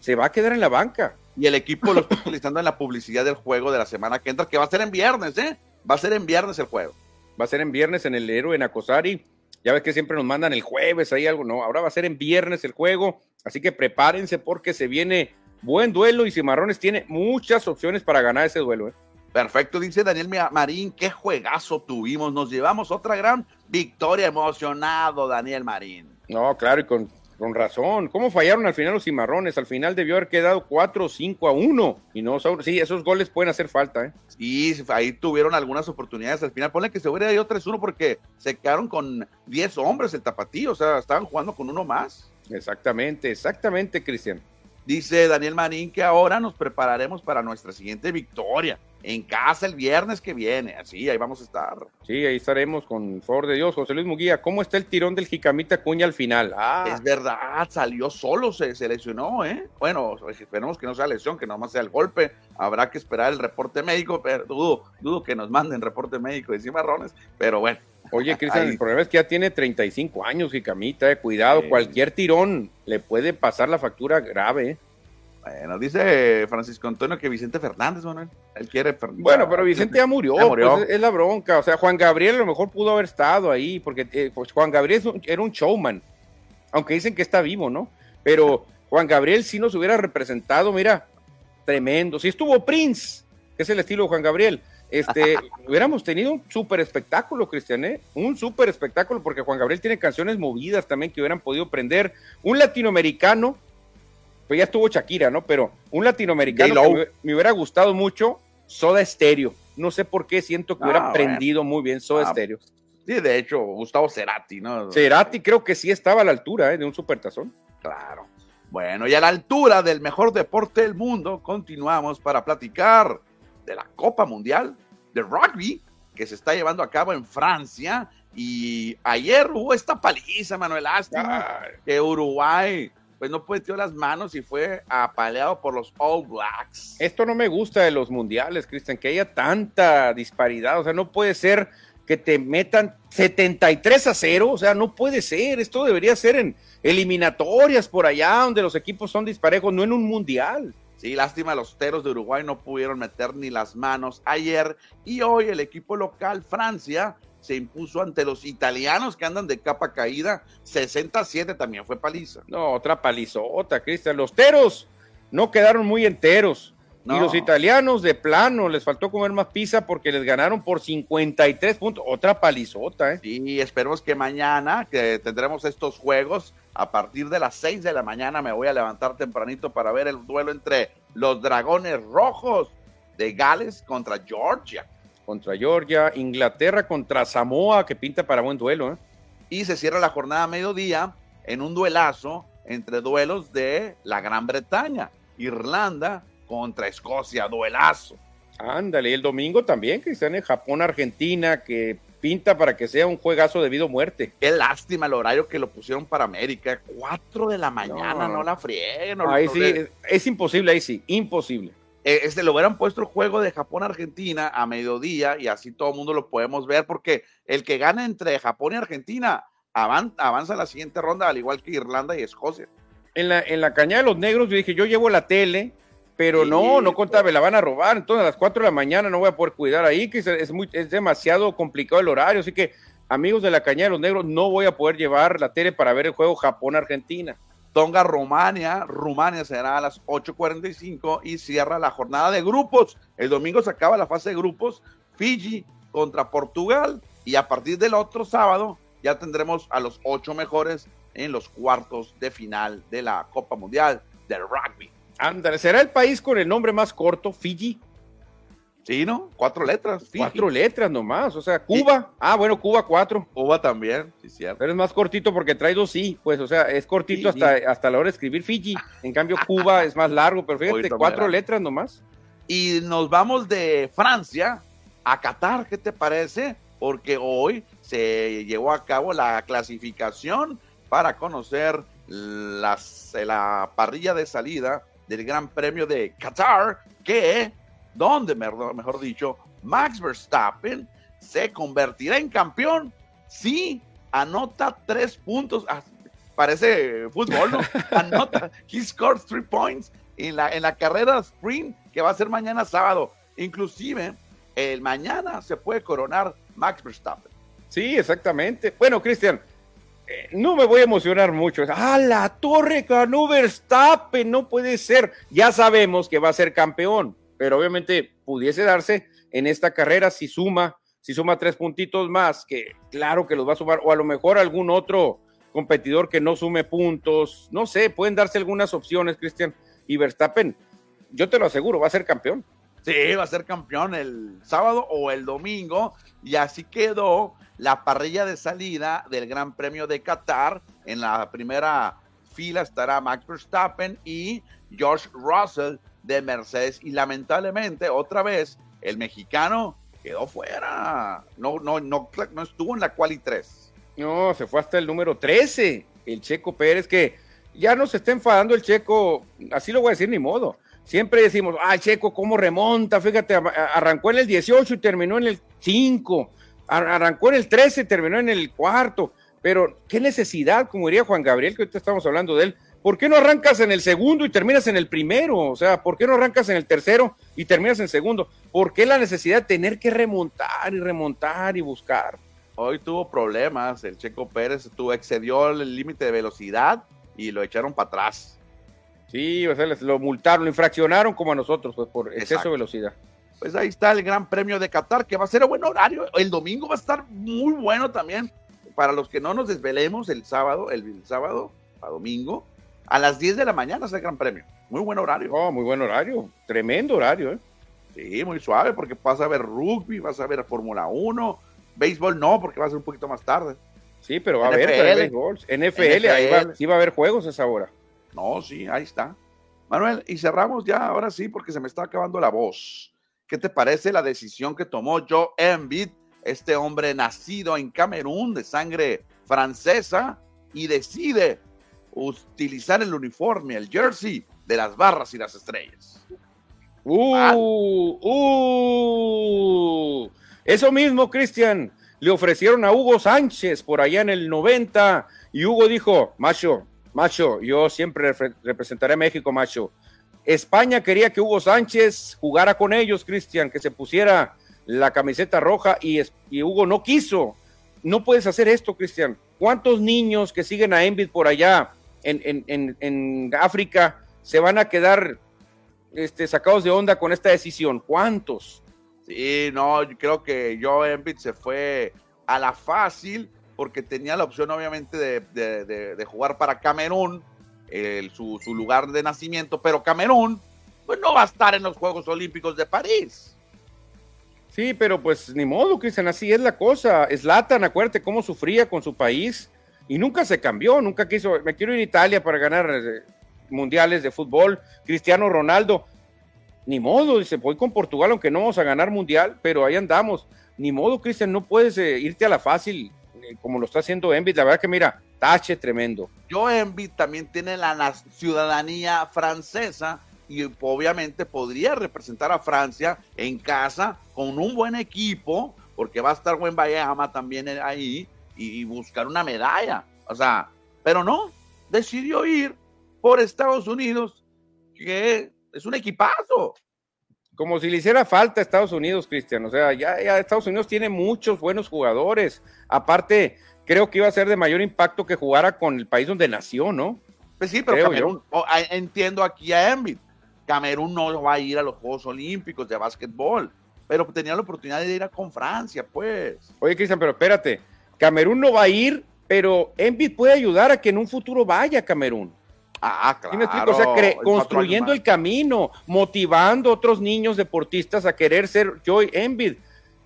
se va a quedar en la banca. Y el equipo lo está (laughs) utilizando en la publicidad del juego de la semana que entra, que va a ser en viernes, ¿eh? Va a ser en viernes el juego. Va a ser en viernes en el héroe en Acosari. Ya ves que siempre nos mandan el jueves ahí algo, no, ahora va a ser en viernes el juego, así que prepárense porque se viene buen duelo y Cimarrones tiene muchas opciones para ganar ese duelo. ¿eh? Perfecto, dice Daniel Marín, qué juegazo tuvimos, nos llevamos otra gran victoria, emocionado Daniel Marín. No, claro, y con, con razón. ¿Cómo fallaron al final los cimarrones? Al final debió haber quedado 4 5 a 1. Y no, sí, esos goles pueden hacer falta, ¿eh? Sí, ahí tuvieron algunas oportunidades al final. Ponle que se hubiera ido 3-1 porque se quedaron con 10 hombres el tapatío, o sea, estaban jugando con uno más. Exactamente, exactamente, Cristian. Dice Daniel Marín que ahora nos prepararemos para nuestra siguiente victoria en casa el viernes que viene. Así, ahí vamos a estar. Sí, ahí estaremos con favor de Dios. José Luis Muguía, ¿cómo está el tirón del Jicamita Cuña al final? Ah. Es verdad, salió solo, se, se, lesionó, ¿eh? Bueno, esperemos que no sea lesión, que nomás sea el golpe. Habrá que esperar el reporte médico, pero dudo, dudo que nos manden reporte médico de Cimarrones, pero bueno. Oye, Cristian, el problema es que ya tiene 35 años, Jicamita, eh, cuidado, cualquier tirón le puede pasar la factura grave. Bueno, dice Francisco Antonio que Vicente Fernández, bueno, él quiere. Bueno, pero Vicente ya murió, pues, es la bronca. O sea, Juan Gabriel a lo mejor pudo haber estado ahí, porque eh, pues Juan Gabriel era un showman, aunque dicen que está vivo, ¿no? Pero (laughs) Juan Gabriel sí nos hubiera representado, mira, tremendo. Si estuvo Prince, que es el estilo de Juan Gabriel, este, (laughs) hubiéramos tenido un súper espectáculo, Cristian, ¿eh? Un súper espectáculo, porque Juan Gabriel tiene canciones movidas también que hubieran podido prender. Un latinoamericano, pues ya estuvo Shakira, ¿no? Pero un latinoamericano que me, hubiera gustado mucho, Soda Stereo. No sé por qué siento que hubiera ah, prendido muy bien Soda ah, Stereo. Sí, de hecho, Gustavo Cerati, ¿no? Cerati creo que sí estaba a la altura ¿eh? de un supertazón. Claro. Bueno, y a la altura del mejor deporte del mundo, continuamos para platicar de la Copa Mundial de Rugby que se está llevando a cabo en Francia. Y ayer hubo esta paliza, Manuel Lástima, que Uruguay pues no puso las manos y fue apaleado por los All Blacks. Esto no me gusta de los mundiales, Cristian, que haya tanta disparidad. O sea, no puede ser que te metan 73 a 0. O sea, no puede ser. Esto debería ser en eliminatorias por allá, donde los equipos son disparejos, no en un mundial. Sí, lástima, los teros de Uruguay no pudieron meter ni las manos ayer y hoy el equipo local Francia se impuso ante los italianos que andan de capa caída. 67 también fue paliza. No, otra palizota, Cristian. Los teros no quedaron muy enteros. Y los italianos de plano les faltó comer más pizza porque les ganaron por 53 puntos. Otra palizota, ¿eh? Sí, esperemos que mañana que tendremos estos juegos a partir de las 6 de la mañana me voy a levantar tempranito para ver el duelo entre los Dragones Rojos de Gales contra Georgia. Contra Georgia, Inglaterra contra Samoa, que pinta para buen duelo. ¿eh? Y se cierra la jornada a mediodía en un duelazo entre duelos de la Gran Bretaña. Irlanda contra Escocia, duelazo. Ándale, el domingo también, Cristian, en Japón, Argentina, que pinta para que sea un juegazo de vida o muerte. Qué lástima el horario que lo pusieron para América. Cuatro de la mañana, no, la frieguen. ahí sí, es, imposible, ahí sí, imposible. Eh, este, lo hubieran puesto el juego de Japón-Argentina a mediodía y así todo el mundo lo podemos ver porque el que gane entre Japón y Argentina avanza, a la siguiente ronda, al igual que Irlanda y Escocia. En la, en la cañada de los negros yo dije, yo llevo la tele, pero no, no contaba, me la van a robar, entonces a las 4 de la mañana no voy a poder cuidar ahí, que es, muy, es demasiado complicado el horario, así que amigos de la Cañada de los Negros, no voy a poder llevar la tele para ver el juego Japón-Argentina. Tonga, Rumania, Rumania será a las 8.45 y cierra la jornada de grupos. El domingo se acaba la fase de grupos, Fiji contra Portugal y a partir del otro sábado ya tendremos a los ocho mejores en los cuartos de final de la Copa Mundial del Rugby. Ándale, ¿será el país con el nombre más corto, Fiji? Sí, ¿no? Cuatro letras. Cuatro letras nomás, o sea, Cuba. Ah, bueno, Cuba cuatro. Cuba también, sí, cierto. Pero es más cortito porque trae dos sí, pues, o sea, es cortito hasta, hasta la hora de escribir Fiji. En cambio, Cuba es más largo, pero fíjate, cuatro letras nomás. Y nos vamos de Francia a Qatar, ¿qué te parece? Porque hoy se llevó a cabo la clasificación para conocer las, la parrilla de salida del Gran Premio de Qatar, que, donde, mejor dicho, Max Verstappen se convertirá en campeón si anota tres puntos. Ah, parece fútbol, ¿no? (laughs) Anota, he scores three points en la, en la carrera sprint que va a ser mañana sábado. Inclusive, el mañana se puede coronar Max Verstappen. Sí, exactamente. Bueno, Cristian, eh, no me voy a emocionar mucho. Ah, la torre ganó Verstappen, no puede ser. Ya sabemos que va a ser campeón, pero obviamente pudiese darse en esta carrera si suma, si suma tres puntitos más, que claro que los va a sumar, o a lo mejor algún otro competidor que no sume puntos. No sé, pueden darse algunas opciones, Cristian. Y Verstappen, yo te lo aseguro, va a ser campeón. Sí, va a ser campeón el sábado o el domingo. Y así quedó la parrilla de salida del Gran Premio de Qatar. En la primera fila estará Max Verstappen y George Russell de Mercedes. Y lamentablemente, otra vez, el mexicano quedó fuera. No, no, no, no estuvo en la quali 3. No, se fue hasta el número 13. El Checo Pérez, que ya no se está enfadando el Checo, así lo voy a decir ni modo. Siempre decimos, ah, Checo, ¿cómo remonta? Fíjate, arrancó en el 18 y terminó en el 5 arrancó en el 13, terminó en el cuarto, pero qué necesidad, como diría Juan Gabriel, que ahorita estamos hablando de él, ¿por qué no arrancas en el segundo y terminas en el primero? O sea, ¿por qué no arrancas en el tercero y terminas en segundo? ¿Por qué la necesidad de tener que remontar y remontar y buscar? Hoy tuvo problemas, el Checo Pérez tuvo, excedió el límite de velocidad y lo echaron para atrás. Sí, o sea, lo multaron, lo infraccionaron como a nosotros, pues por exceso de velocidad pues ahí está el Gran Premio de Qatar, que va a ser a buen horario. El domingo va a estar muy bueno también. Para los que no nos desvelemos el sábado, el, sábado a domingo, a las 10 de la mañana es el Gran Premio. Muy buen horario. Oh, muy buen horario. Tremendo horario, ¿eh? Sí, muy suave, porque vas a ver rugby, vas a ver Fórmula 1, béisbol no, porque va a ser un poquito más tarde. Sí, pero va a haber béisbol. NFL, ahí va, sí va a haber juegos a esa hora. No, sí, ahí está. Manuel, y cerramos ya, ahora sí, porque se me está acabando la voz. ¿Qué te parece la decisión que tomó Joe Embiid, este hombre nacido en Camerún de sangre francesa y decide utilizar el uniforme, el jersey de las barras y las estrellas? Uh, uh, eso mismo, Cristian, le ofrecieron a Hugo Sánchez por allá en el 90 y Hugo dijo, macho, macho, yo siempre representaré a México, macho. España quería que Hugo Sánchez jugara con ellos, Cristian, que se pusiera la camiseta roja y, Hugo no quiso. No puedes hacer esto, Cristian. ¿Cuántos niños que siguen a Envid por allá en, África se van a quedar este, sacados de onda con esta decisión? ¿Cuántos? Sí, no, yo creo que yo Envid se fue a la fácil porque tenía la opción obviamente de jugar para Camerún su, lugar de nacimiento, pero Camerún pues no va a estar en los Juegos Olímpicos de París. Sí, pero pues ni modo, Cristian, así es la cosa. Slatan, acuérdate cómo sufría con su país y nunca se cambió, nunca quiso, me quiero ir a Italia para ganar eh, mundiales de fútbol. Cristiano Ronaldo, ni modo, dice, voy con Portugal, aunque no vamos a ganar mundial, pero ahí andamos. Ni modo, Cristian, no puedes eh, irte a la fácil eh, como lo está haciendo Envid. La verdad que mira, tache tremendo. Yo Envid también tiene la ciudadanía francesa y obviamente podría representar a Francia en casa con un buen equipo, porque va a estar buen Bayama también ahí y buscar una medalla. O sea, pero no, decidió ir por Estados Unidos, que es un equipazo. Como si le hiciera falta a Estados Unidos, Cristian. O sea, ya, Estados Unidos tiene muchos buenos jugadores. Aparte, creo que iba a ser de mayor impacto que jugara con el país donde nació, ¿no? Pues sí, pero Camerún, entiendo aquí a Embiid. Camerún no va a ir a los Juegos Olímpicos de básquetbol, pero tenía la oportunidad de ir a con Francia, pues. Oye, Cristian, pero espérate. Camerún no va a ir, pero Embiid puede ayudar a que en un futuro vaya a Camerún. Ah, claro. O sea, construyendo el camino, motivando a otros niños deportistas a querer ser Joy Embiid.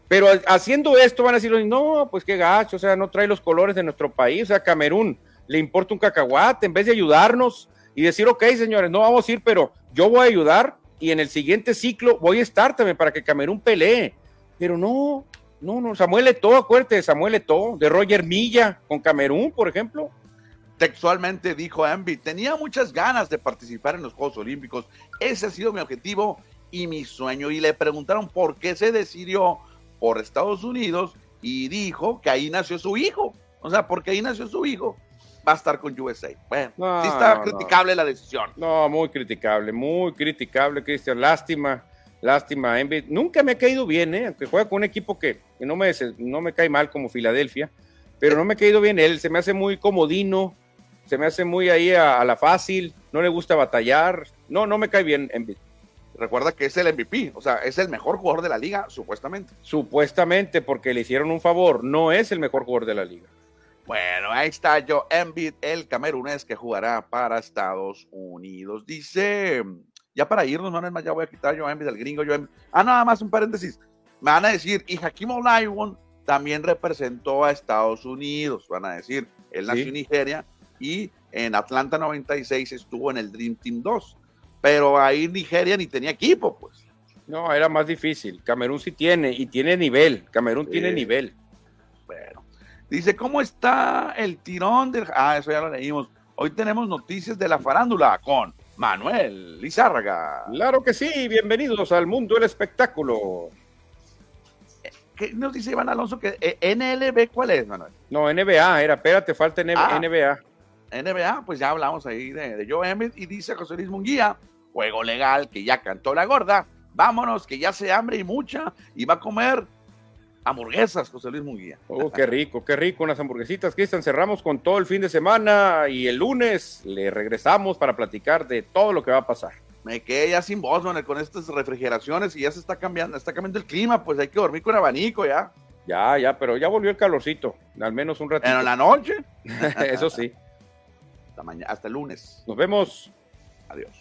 Pero haciendo esto van a decir, no, pues qué gacho, o sea, no trae los colores de nuestro país, o sea, Camerún le importa un cacahuate, en vez de ayudarnos y decir, ok, señores, no vamos a ir, pero yo voy a ayudar y en el siguiente ciclo voy a estar también para que Camerún pelee. Pero no, no, no, Samuel Eto'o, acuérdate de Samuel Eto'o, de Roger Milla con Camerún, por ejemplo. Textualmente dijo Envy, tenía muchas ganas de participar en los Juegos Olímpicos. Ese ha sido mi objetivo y mi sueño. Y le preguntaron por qué se decidió por Estados Unidos y dijo que ahí nació su hijo. O sea, porque ahí nació su hijo, va a estar con USA. Bueno, sí está criticable la decisión. No, muy criticable, muy criticable, Cristian. Lástima, lástima. Envy. Nunca me ha caído bien, ¿eh? aunque juega con un equipo que, no, me, no me cae mal como Filadelfia, pero no me ha caído bien él. Se me hace muy comodino se me hace muy ahí a, la fácil, no le gusta batallar, no, no me cae bien Embiid. Recuerda que es el MVP, o sea, es el mejor jugador de la liga, supuestamente. Supuestamente, porque le hicieron un favor, no es el mejor jugador de la liga. Bueno, ahí está yo, Embiid, el camerunés que jugará para Estados Unidos. Dice, ya para irnos, no es más, ya voy a quitar yo Embiid, el gringo, yo Ah, nada más un paréntesis. Me van a decir, y Hakim Olajuwon también representó a Estados Unidos, van a decir, él nació en Nigeria, y en Atlanta 96 estuvo en el Dream Team 2. Pero ahí Nigeria ni tenía equipo, pues. No, era más difícil. Camerún sí tiene y tiene nivel. Camerún tiene nivel. Bueno, dice, ¿cómo está el tirón del... Ah, eso ya lo leímos. Hoy tenemos noticias de la farándula con Manuel Lizárraga. Claro que sí, bienvenidos al mundo del espectáculo. ¿Qué nos dice Iván Alonso que eh, NLB cuál es, Manuel? No, NBA, era, espérate, falta NBA. Ah. NBA, pues ya hablamos ahí de, de Joe Embiid y dice José Luis Munguía, juego legal que ya cantó la gorda, vámonos que ya se hambre y mucha y va a comer hamburguesas, José Luis Munguía. Oh, qué rico, qué rico unas hamburguesitas, Cristian. Cerramos con todo el fin de semana y el lunes le regresamos para platicar de todo lo que va a pasar me quedé ya sin voz, con estas refrigeraciones y ya se está cambiando, está cambiando el clima, pues hay que dormir con abanico ya. Ya, ya, pero ya volvió el calorcito, al menos un ratito. Pero en la noche. (laughs) Eso sí. Hasta, mañana, hasta el lunes. Nos vemos. Adiós.